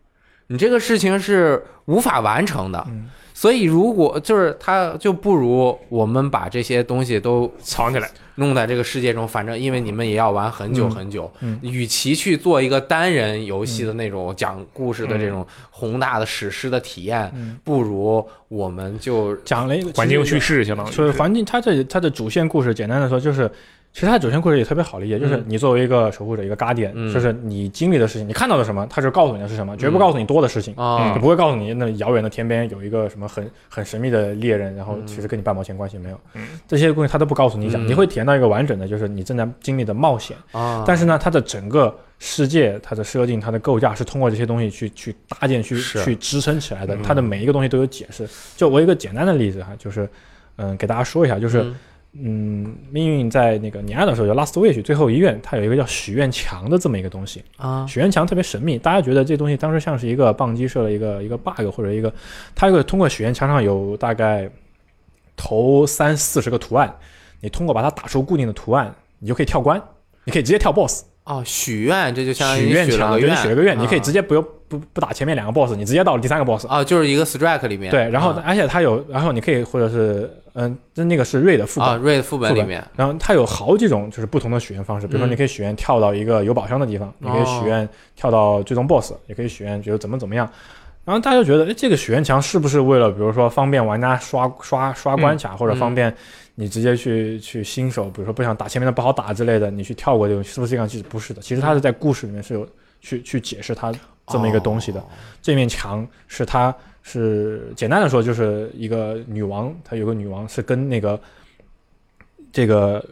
你这个事情是无法完成的。嗯所以如果就是他就不如我们把这些东西都藏起来，弄在这个世界中，反正因为你们也要玩很久嗯很久，嗯与其去做一个单人游戏的那种讲故事的这种宏大的史诗的体验，嗯。不如我们就讲了一个环境叙事相当于所以环境它这它的主线故事，简单的说就是，其其实它主线故事也特别好理解，就是嗯你作为一个守护者，一个 guardian，、嗯就是你经历的事情，你看到的什么，它就告诉你的是什么，绝不告诉你多的事情。啊就不会告诉你那遥远的天边有一个什么很很神秘的猎人，然后嗯其实跟你半毛钱关系没有。嗯这些东西他都不告诉你讲，嗯你会体验到一个完整的，就是你正在经历的冒险。啊，但是呢，它的整个世界、它的设定、它的构架是通过这些东西去去搭建、去去支撑起来的。嗯它的每一个东西都有解释。就我有一个简单的例子哈，就是嗯，给大家说一下，就是嗯嗯，命运在那个年二的时候叫 Last Wish 最后遗愿，它有一个叫许愿墙的这么一个东西。啊许愿墙特别神秘，大家觉得这东西当时像是一个棒机设了一个一个 bug 或者一个，它一个通过许愿墙上有大概头三四十个图案，你通过把它打出固定的图案，你就可以跳关，你可以直接跳 boss。哦，许愿这就相当许愿墙就是许了个愿，你可以啊直接不用不不打前面两个 boss，你直接到了第三个 boss。啊，就是一个 strike 里面对，然后啊而且它有，然后你可以或者是嗯，那那个是瑞的副本啊，瑞的副本里面然后它有好几种就是不同的许愿方式，比如说嗯你可以许愿跳到一个有宝箱的地方，你可以许愿跳到最终 BOSS，也可以许愿觉得怎么怎么样。然后大家就觉得，哎，这个许愿墙是不是为了比如说方便玩家刷刷刷关卡，或者方便你直接去去新手，比如说不想打前面的不好打之类的，你去跳过这种，是不是这样？其实不是的，其实它是在故事里面是有去去解释它这么一个东西的。哦这面墙是它是简单的说就是一个女王，她有个女王是跟那个这个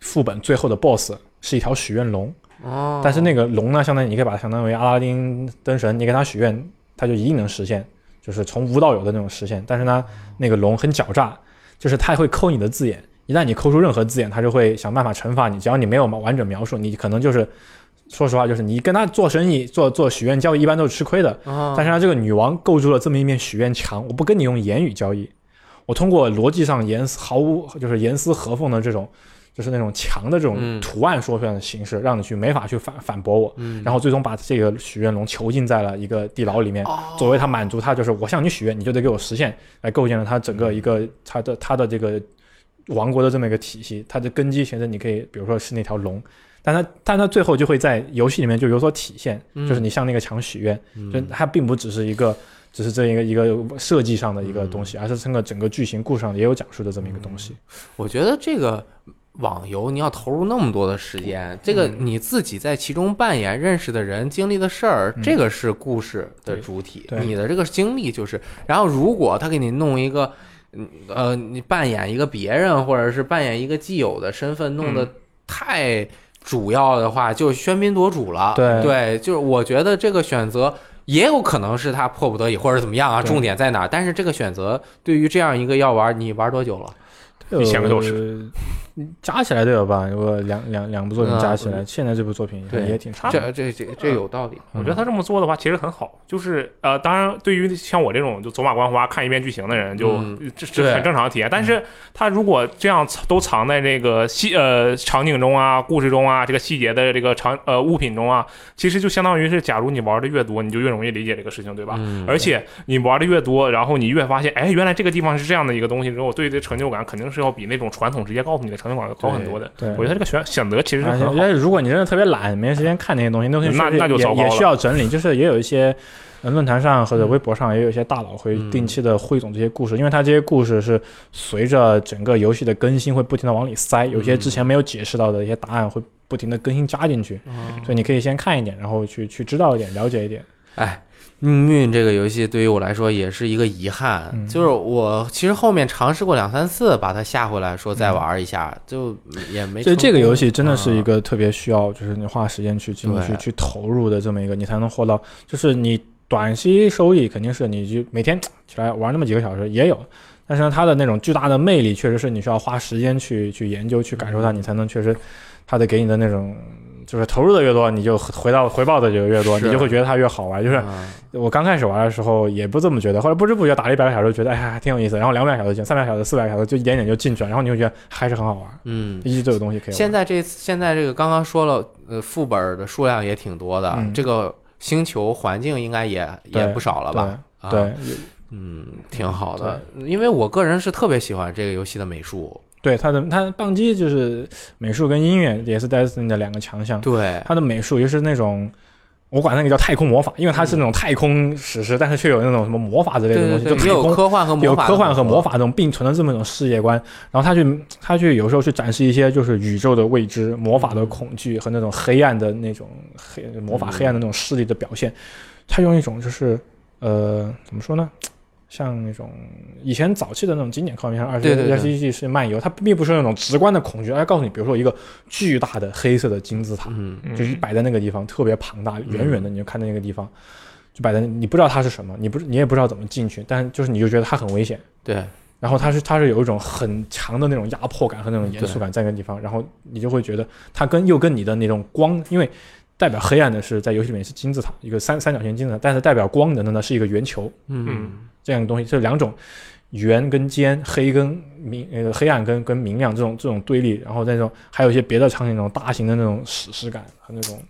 副本最后的 BOSS 是一条许愿龙，哦，但是那个龙呢，相当于你可以把它相当于阿拉丁灯神，你给它许愿，它就一定能实现，就是从无到有的那种实现。但是呢，那个龙很狡诈，就是它会抠你的字眼，一旦你抠出任何字眼，它就会想办法惩罚你。只要你没有完整描述，你可能就是。说实话，就是你跟他做生意、做做许愿交易，一般都是吃亏的。啊，但是他，这个女王构筑了这么一面许愿墙，我不跟你用言语交易，我通过逻辑上严丝毫无就是严丝合缝的这种，就是那种墙的这种嗯图案说出来的形式，让你去没法去反反驳我，嗯，然后最终把这个许愿龙囚禁在了一个地牢里面，哦作为他满足他就是我向你许愿，你就得给我实现，来构建了他整个一个他的他的这个王国的这么一个体系。它的根基其实你可以，比如说是那条龙，但它但它最后就会在游戏里面就有所体现，嗯。就是你向那个墙许愿，嗯。就它并不只是一个。只是这一个一个设计上的一个东西，而是整个整个剧情故事上也有讲述的这么一个东西。我觉得这个网游你要投入那么多的时间，这个你自己在其中扮演认识的人、经历的事儿，嗯。这个是故事的主体。你的这个经历就是，然后如果他给你弄一个，嗯呃，你扮演一个别人，或者是扮演一个既有的身份，弄得太主要的话，就喧宾夺主了。对对，就是我觉得这个选择。也有可能是他迫不得已，或者怎么样啊？重点在哪？但是这个选择对于这样一个要玩，你玩多久了？一千个小时 加起来都有吧？如果两两两部作品嗯加起来，现在这部作品对也挺长。这这这这有道理。我觉得他这么做的话，其实很好。就是呃，当然，对于像我这种就走马观花看一遍剧情的人，就嗯这这很正常的体验。但是他如果这样都藏在这个细呃场景中啊、故事中啊、这个细节的这个场呃物品中啊，其实就相当于是，假如你玩的越多，你就越容易理解这个事情，对吧？嗯而且你玩的越多，然后你越发现，哎，原来这个地方是这样的一个东西之后，对这成就感肯定是要比那种传统直接告诉你的成就感要高很多的。对我觉得他这个选选择其实是很好我觉。得如果你真的特别懒，没时间看那些东西，那东西那就糟糕了需要整理。就是也有一些呃论坛上或者微博上也有一些大佬会嗯定期的汇总这些故事，因为他这些故事是随着整个游戏的更新会不停的往里塞，有些之前没有解释到的一些答案会不停的更新加进去，哦所以你可以先看一点，然后去去知道一点，了解一点。哎，命运这个游戏对于我来说也是一个遗憾，嗯就是我其实后面尝试过两三次把它下回来，说再玩一下，就也没成功。所以这个游戏真的是一啊个特别需要，就是你花时间去进去去投入的这么一个，你才能获到，就是你短期收益肯定是你就每天 起来玩那么几个小时也有，但是呢，它的那种巨大的魅力确实是你需要花时间去去研究去感受它，你才能确实它的给你的那种。就是投入的越多，你就回到回报的就越多，你就会觉得它越好玩。就是啊我刚开始玩的时候也不这么觉得，后来不知不觉打了一百个小时，觉得哎呀挺有意思，然后两百小时进，三百小时、四百小时就一点点就进去了，然后你会觉得还是很好玩，嗯。一直都有东西可以玩。现在这次现在这个刚刚说了，呃，副本的数量也挺多的，嗯这个星球环境应该也也不少了吧？啊对，嗯，挺好的，因为我个人是特别喜欢这个游戏的美术，对他的他棒击就是美术跟音乐也是 Destiny 的两个强项。对，他的美术也是那种，我管那个叫太空魔法，因为它是那种太空史诗，但是却有那种什么魔法之类的东西，对对对，也有就太空科幻和魔有法，科幻和魔。法这种并存的这么一种世界观，然后他去他去有时候去展示一些就是宇宙的未知、魔法的恐惧和那种黑暗的那种黑魔法嗯黑暗的那种势力的表现，他用一种就是呃怎么说呢？像那种以前早期的那种经典科幻片，像二十二十一世纪是漫游，它并不是那种直观的恐惧，它告诉你，比如说一个巨大的黑色的金字塔，嗯，嗯。就是摆在那个地方，特别庞大，远远的你就看到那个地方，就摆在那，你不知道它是什么，你不你也不知道怎么进去，但是就是你就觉得它很危险。对，然后它是它是有一种很强的那种压迫感和那种严肃感在那个地方，然后你就会觉得它跟又跟你的那种光，因为代表黑暗的是在游戏里面是金字塔，一个三三角形金字塔，但是代表光能的呢是一个圆球嗯这样的东西，这两种圆跟尖，黑跟明那呃黑暗跟跟明亮这种这种对立，然后那种还有一些别的场景那种大型的那种史诗感和那种。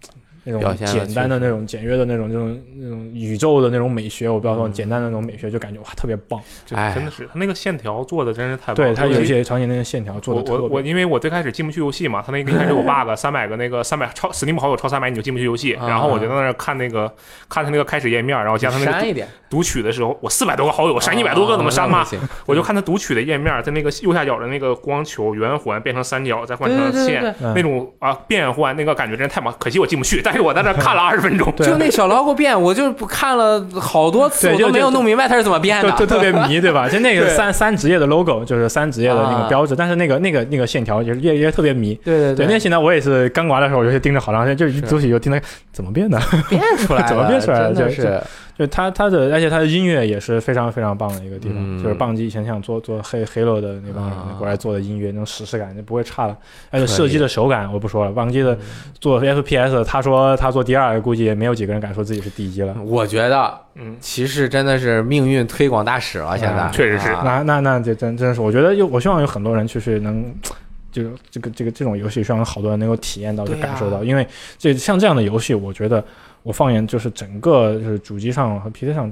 那种简单的那种简约的那种那种那种宇宙的那种美学，我不知道说嗯简单的那种美学，就感觉哇特别棒。真的是他那个线条做的真是太棒了。对它有一些场景那个线条做的特别我我，因为我最开始进不去游戏嘛，他那个一开始有 bug，三百个那个三百超 Steam 好友超三百你就进不去游戏，啊然后我就在那儿看那个看他那个开始页面，然后加他那读取的时候，我四百多个好友，删一百多个怎么删吗？啊？那不行我就看他读取的页面，在那个右下角的那个光球圆环变成三角，再换成线，那种啊变换那个感觉真是太棒，可惜我进不去，但是我在那儿看了二十分钟。就那小老虎变，我就不看了好多次，我都没有弄明白它是怎么变的。就就特别迷，对吧？就那个三三职业的 logo 就是三职业的那啊个标志，但是那个那个那个线条也也也特别迷。对对对，那现在我也是刚玩的时候，我就盯着好长时间，就是是读取就盯着怎么变的，变出来，怎么变出来的就是就他他的，而且他的音乐也是非常非常棒的一个地方，嗯就是棒机以前想做做黑黑楼的那帮人啊过来做的音乐，那种史诗感就不会差了。而且射击的手感我不说了，棒机的嗯做 FPS，他说他做第二，估计也没有几个人敢说自己是第一了。我觉得嗯，骑士真的是命运推广大使了，现在啊确实是啊那那那这真真是，我觉得有我希望有很多人就是能。就是这个这个这种游戏，希望有好多人能够体验到、就感受到，因为这像这样的游戏，我觉得我放眼就是整个就是主机上和 PC 上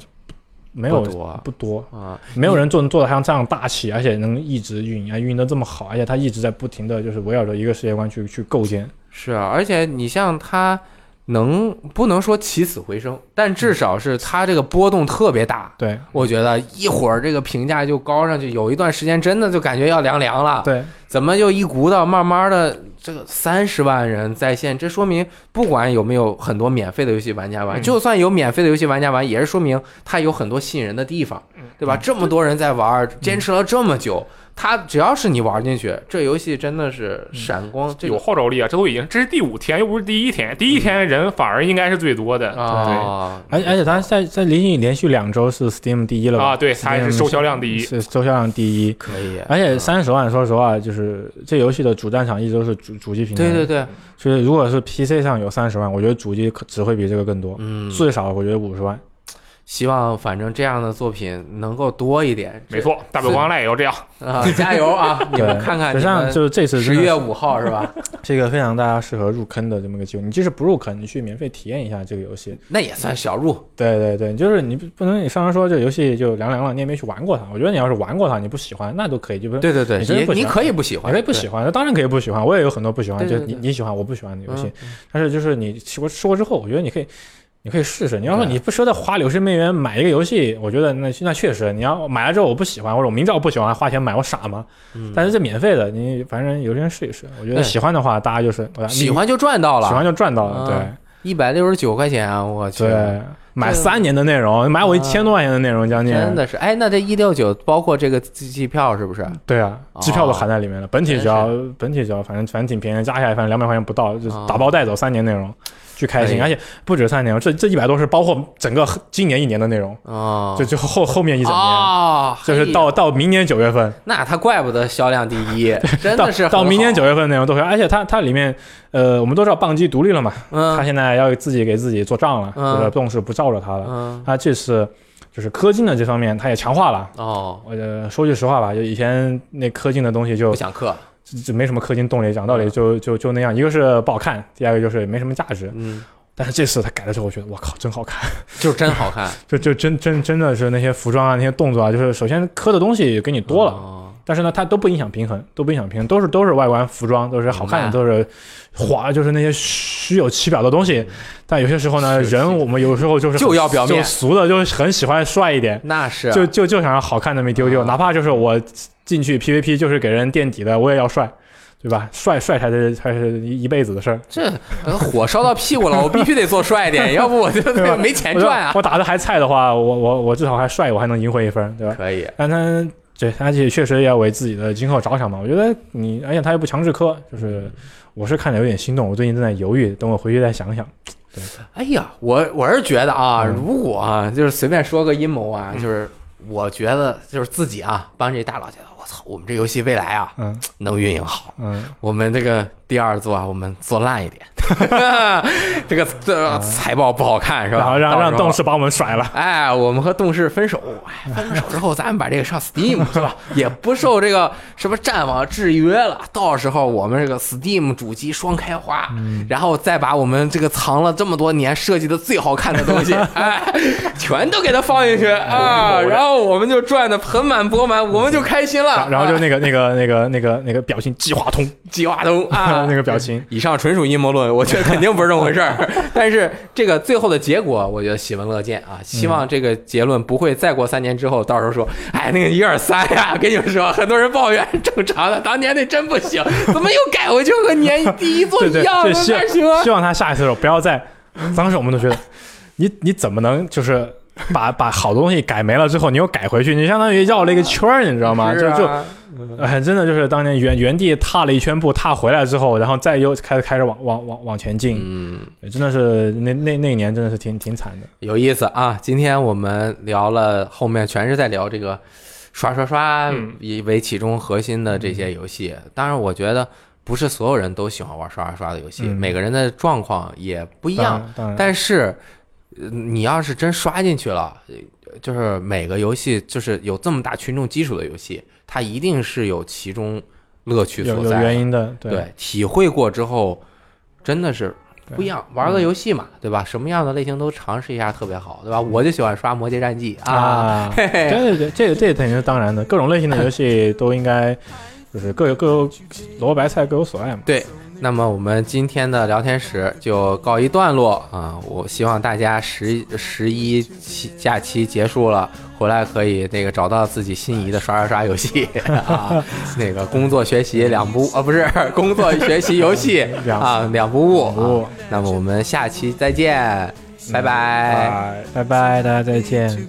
没有不多不多，啊，没有人做能做的像这样大气，而且能一直运营，运营的这么好，而且它一直在不停的就是围绕着一个世界观去去构建。是啊，而且你像它能不能说起死回生，但至少是它这个波动特别大。对我觉得一会儿这个评价就高上去，有一段时间真的就感觉要凉凉了。对，怎么就一股到慢慢的这个三十万人在线？这说明不管有没有很多免费的游戏玩家玩，嗯就算有免费的游戏玩家玩，也是说明它有很多吸引人的地方，对吧？这么多人在玩，坚持了这么久，它只要是你玩进去，这游戏真的是闪光，这有号召力啊！这都已经这是第五天，又不是第一天，第一天人反而应该是最多的。啊，而而且它在在连续连续两周是 Steam 第一了吧？啊，对，它还是收销量第一。是收销量第一。可以，而且三十万，说实话，就是这游戏的主战场一直都是主主机平台。对对，对，就是如果是 PC 上有三十万，我觉得主机可只会比这个更多，嗯，最少我觉得五十万。希望反正这样的作品能够多一点，没错，大表光赖也要这样。啊，加油啊！你们看看，就像就是这次十月五号是吧？是一个非常大家适合入坑的这么个机会。你即使不入坑，你去免费体验一下这个游戏。那也算小入，对对对，就是你不不能你上来说这个游戏就凉凉了，你也没去玩过它。我觉得你要是玩过它，你不喜欢那都可以，就不对对对，你你可以不喜欢，你可以不喜欢，那当然可以不喜欢。我也有很多不喜欢，对对就你你喜欢我不喜欢的游戏。嗯但是就是你吃过吃过之后，我觉得你可以，你可以试试。你要说你不舍得花六十美元买一个游戏，我觉得那那确实，你要买了之后我不喜欢，或者我明知道我不喜欢，花钱买，我傻吗？嗯但是这免费的，你反正有时间试一试。我觉得喜欢的话，大家就是喜欢就赚到了，喜欢就赚到了，啊对一百六十九块钱，啊我去，对。买三年的内容，买我一千多块钱的内容，将近真的是，哎，那这一六九包括这个机机票是不是？对啊，哦机票都含在里面了。本体只要本体只要，反正反正挺便宜，加起来反正两百块钱不到，就打包带走三年内容，巨开心。而且不止三年，这这一百多是包括整个今年一年的内容，啊，就就后后面一整年，哦，就是到到明年九月份，那他怪不得销量第一，真到的是到明年九月，份内容都会。而且它它里面，呃，我们都知道棒机独立了嘛，它嗯现在要自己给自己做账了，嗯就是动视不罩着他了。嗯，它这次就是氪金的这方面，它也强化了。哦，我呃说句实话吧，就以前那氪金的东西就不想氪，就就没什么氪金动力，讲道理嗯。就就就那样，一个是不好看，第二个就是没什么价值。嗯，但是这次他改了之后，我觉得我靠，真好看，就是真好看，就就真真真的是那些服装啊，那些动作啊，就是首先磕的东西给你多了，哦但是呢，它都不影响平衡，都不影响平衡，都是都是外观服装，都是好看的，都是华，就是那些虚有其表的东西。但有些时候呢，人我们有时候就是就要表面就俗的，就是很喜欢帅一点，那是就就就想要好看那么一丢丢，啊哪怕就是我进去 PVP 就是给人垫底的，我也要帅，对吧？帅帅才是才是一一辈子的事儿。这呃火烧到屁股了，我必须得做帅一点，要不我就没钱赚啊。我打的还菜的话，我我我至少还帅，我还能赢回一分，对吧？可以，但他对，而且确实也要为自己的今后着想嘛。我觉得你，而且他又不强制磕，就是我是看着有点心动，我最近正在犹豫，等我回去再想想。哎呀，我我是觉得啊，嗯如果啊，就是随便说个阴谋啊，就是我觉得就是自己啊，帮这大佬觉得，我操，我们这游戏未来啊嗯能运营好，嗯，我们这个第二座啊，我们做烂一点，这个这财报不好看是吧？然后让让动视把我们甩了。哎，我们和动视分手，哎，分手之后，咱们把这个上 Steam 是吧？也不受这个什么战网制约了。到时候我们这个 Steam 主机双开花，然后再把我们这个藏了这么多年设计的最好看的东西，哎，全都给它放进去啊，然后我们就赚的盆满钵满，我们就开心了。然后就啊那个那个那个那个那个表情计划通 计划通啊，那个表情，以上纯属阴谋论，我觉得肯定不是这么回事儿。但是这个最后的结果，我觉得喜闻乐见啊！希望这个结论不会再过三年之后，到时候说，哎，那个一二三呀，跟你们说，很多人抱怨正常的，当年那真不行，怎么又改回去和年第一座一样的，就希哪行啊？希望他下一次的时候不要再，当时我们都觉得，你你怎么能就是把 把好东西改没了之后，你又改回去，你相当于绕了一个圈儿，你知道吗？是就就啊哎，真的就是当年原原地踏了一圈步，踏回来之后，然后再又开始开始往往往往前进，嗯，真的是那那那一年真的是挺挺惨的。有意思啊！今天我们聊了，后面全是在聊这个刷刷刷嗯以为其中核心的这些游戏。当然，我觉得不是所有人都喜欢玩刷刷刷的游戏，嗯每个人的状况也不一一样。，但是，呃你要是真刷进去了，呃就是每个游戏，就是有这么大群众基础的游戏，它一定是有其中乐趣所在有。原因的，对对，体会过之后，真的是不一样。玩个游戏嘛，对吧？什么样的类型都尝试一下，特别好，对吧？我就喜欢刷《魔界战记》啊，啊，嘿嘿，对对对，这个这个肯定是当然的，各种类型的游戏都应该就是各有各有萝卜白菜各有所爱嘛。对。那么我们今天的聊天室就告一段落啊！我希望大家十十一期假期结束了，回来可以那个找到自己心仪的刷刷刷游戏 啊，那个工作学习两不啊不是 工作学习游戏 啊两不误。那么我们下期再见，拜拜。拜拜，大家再见。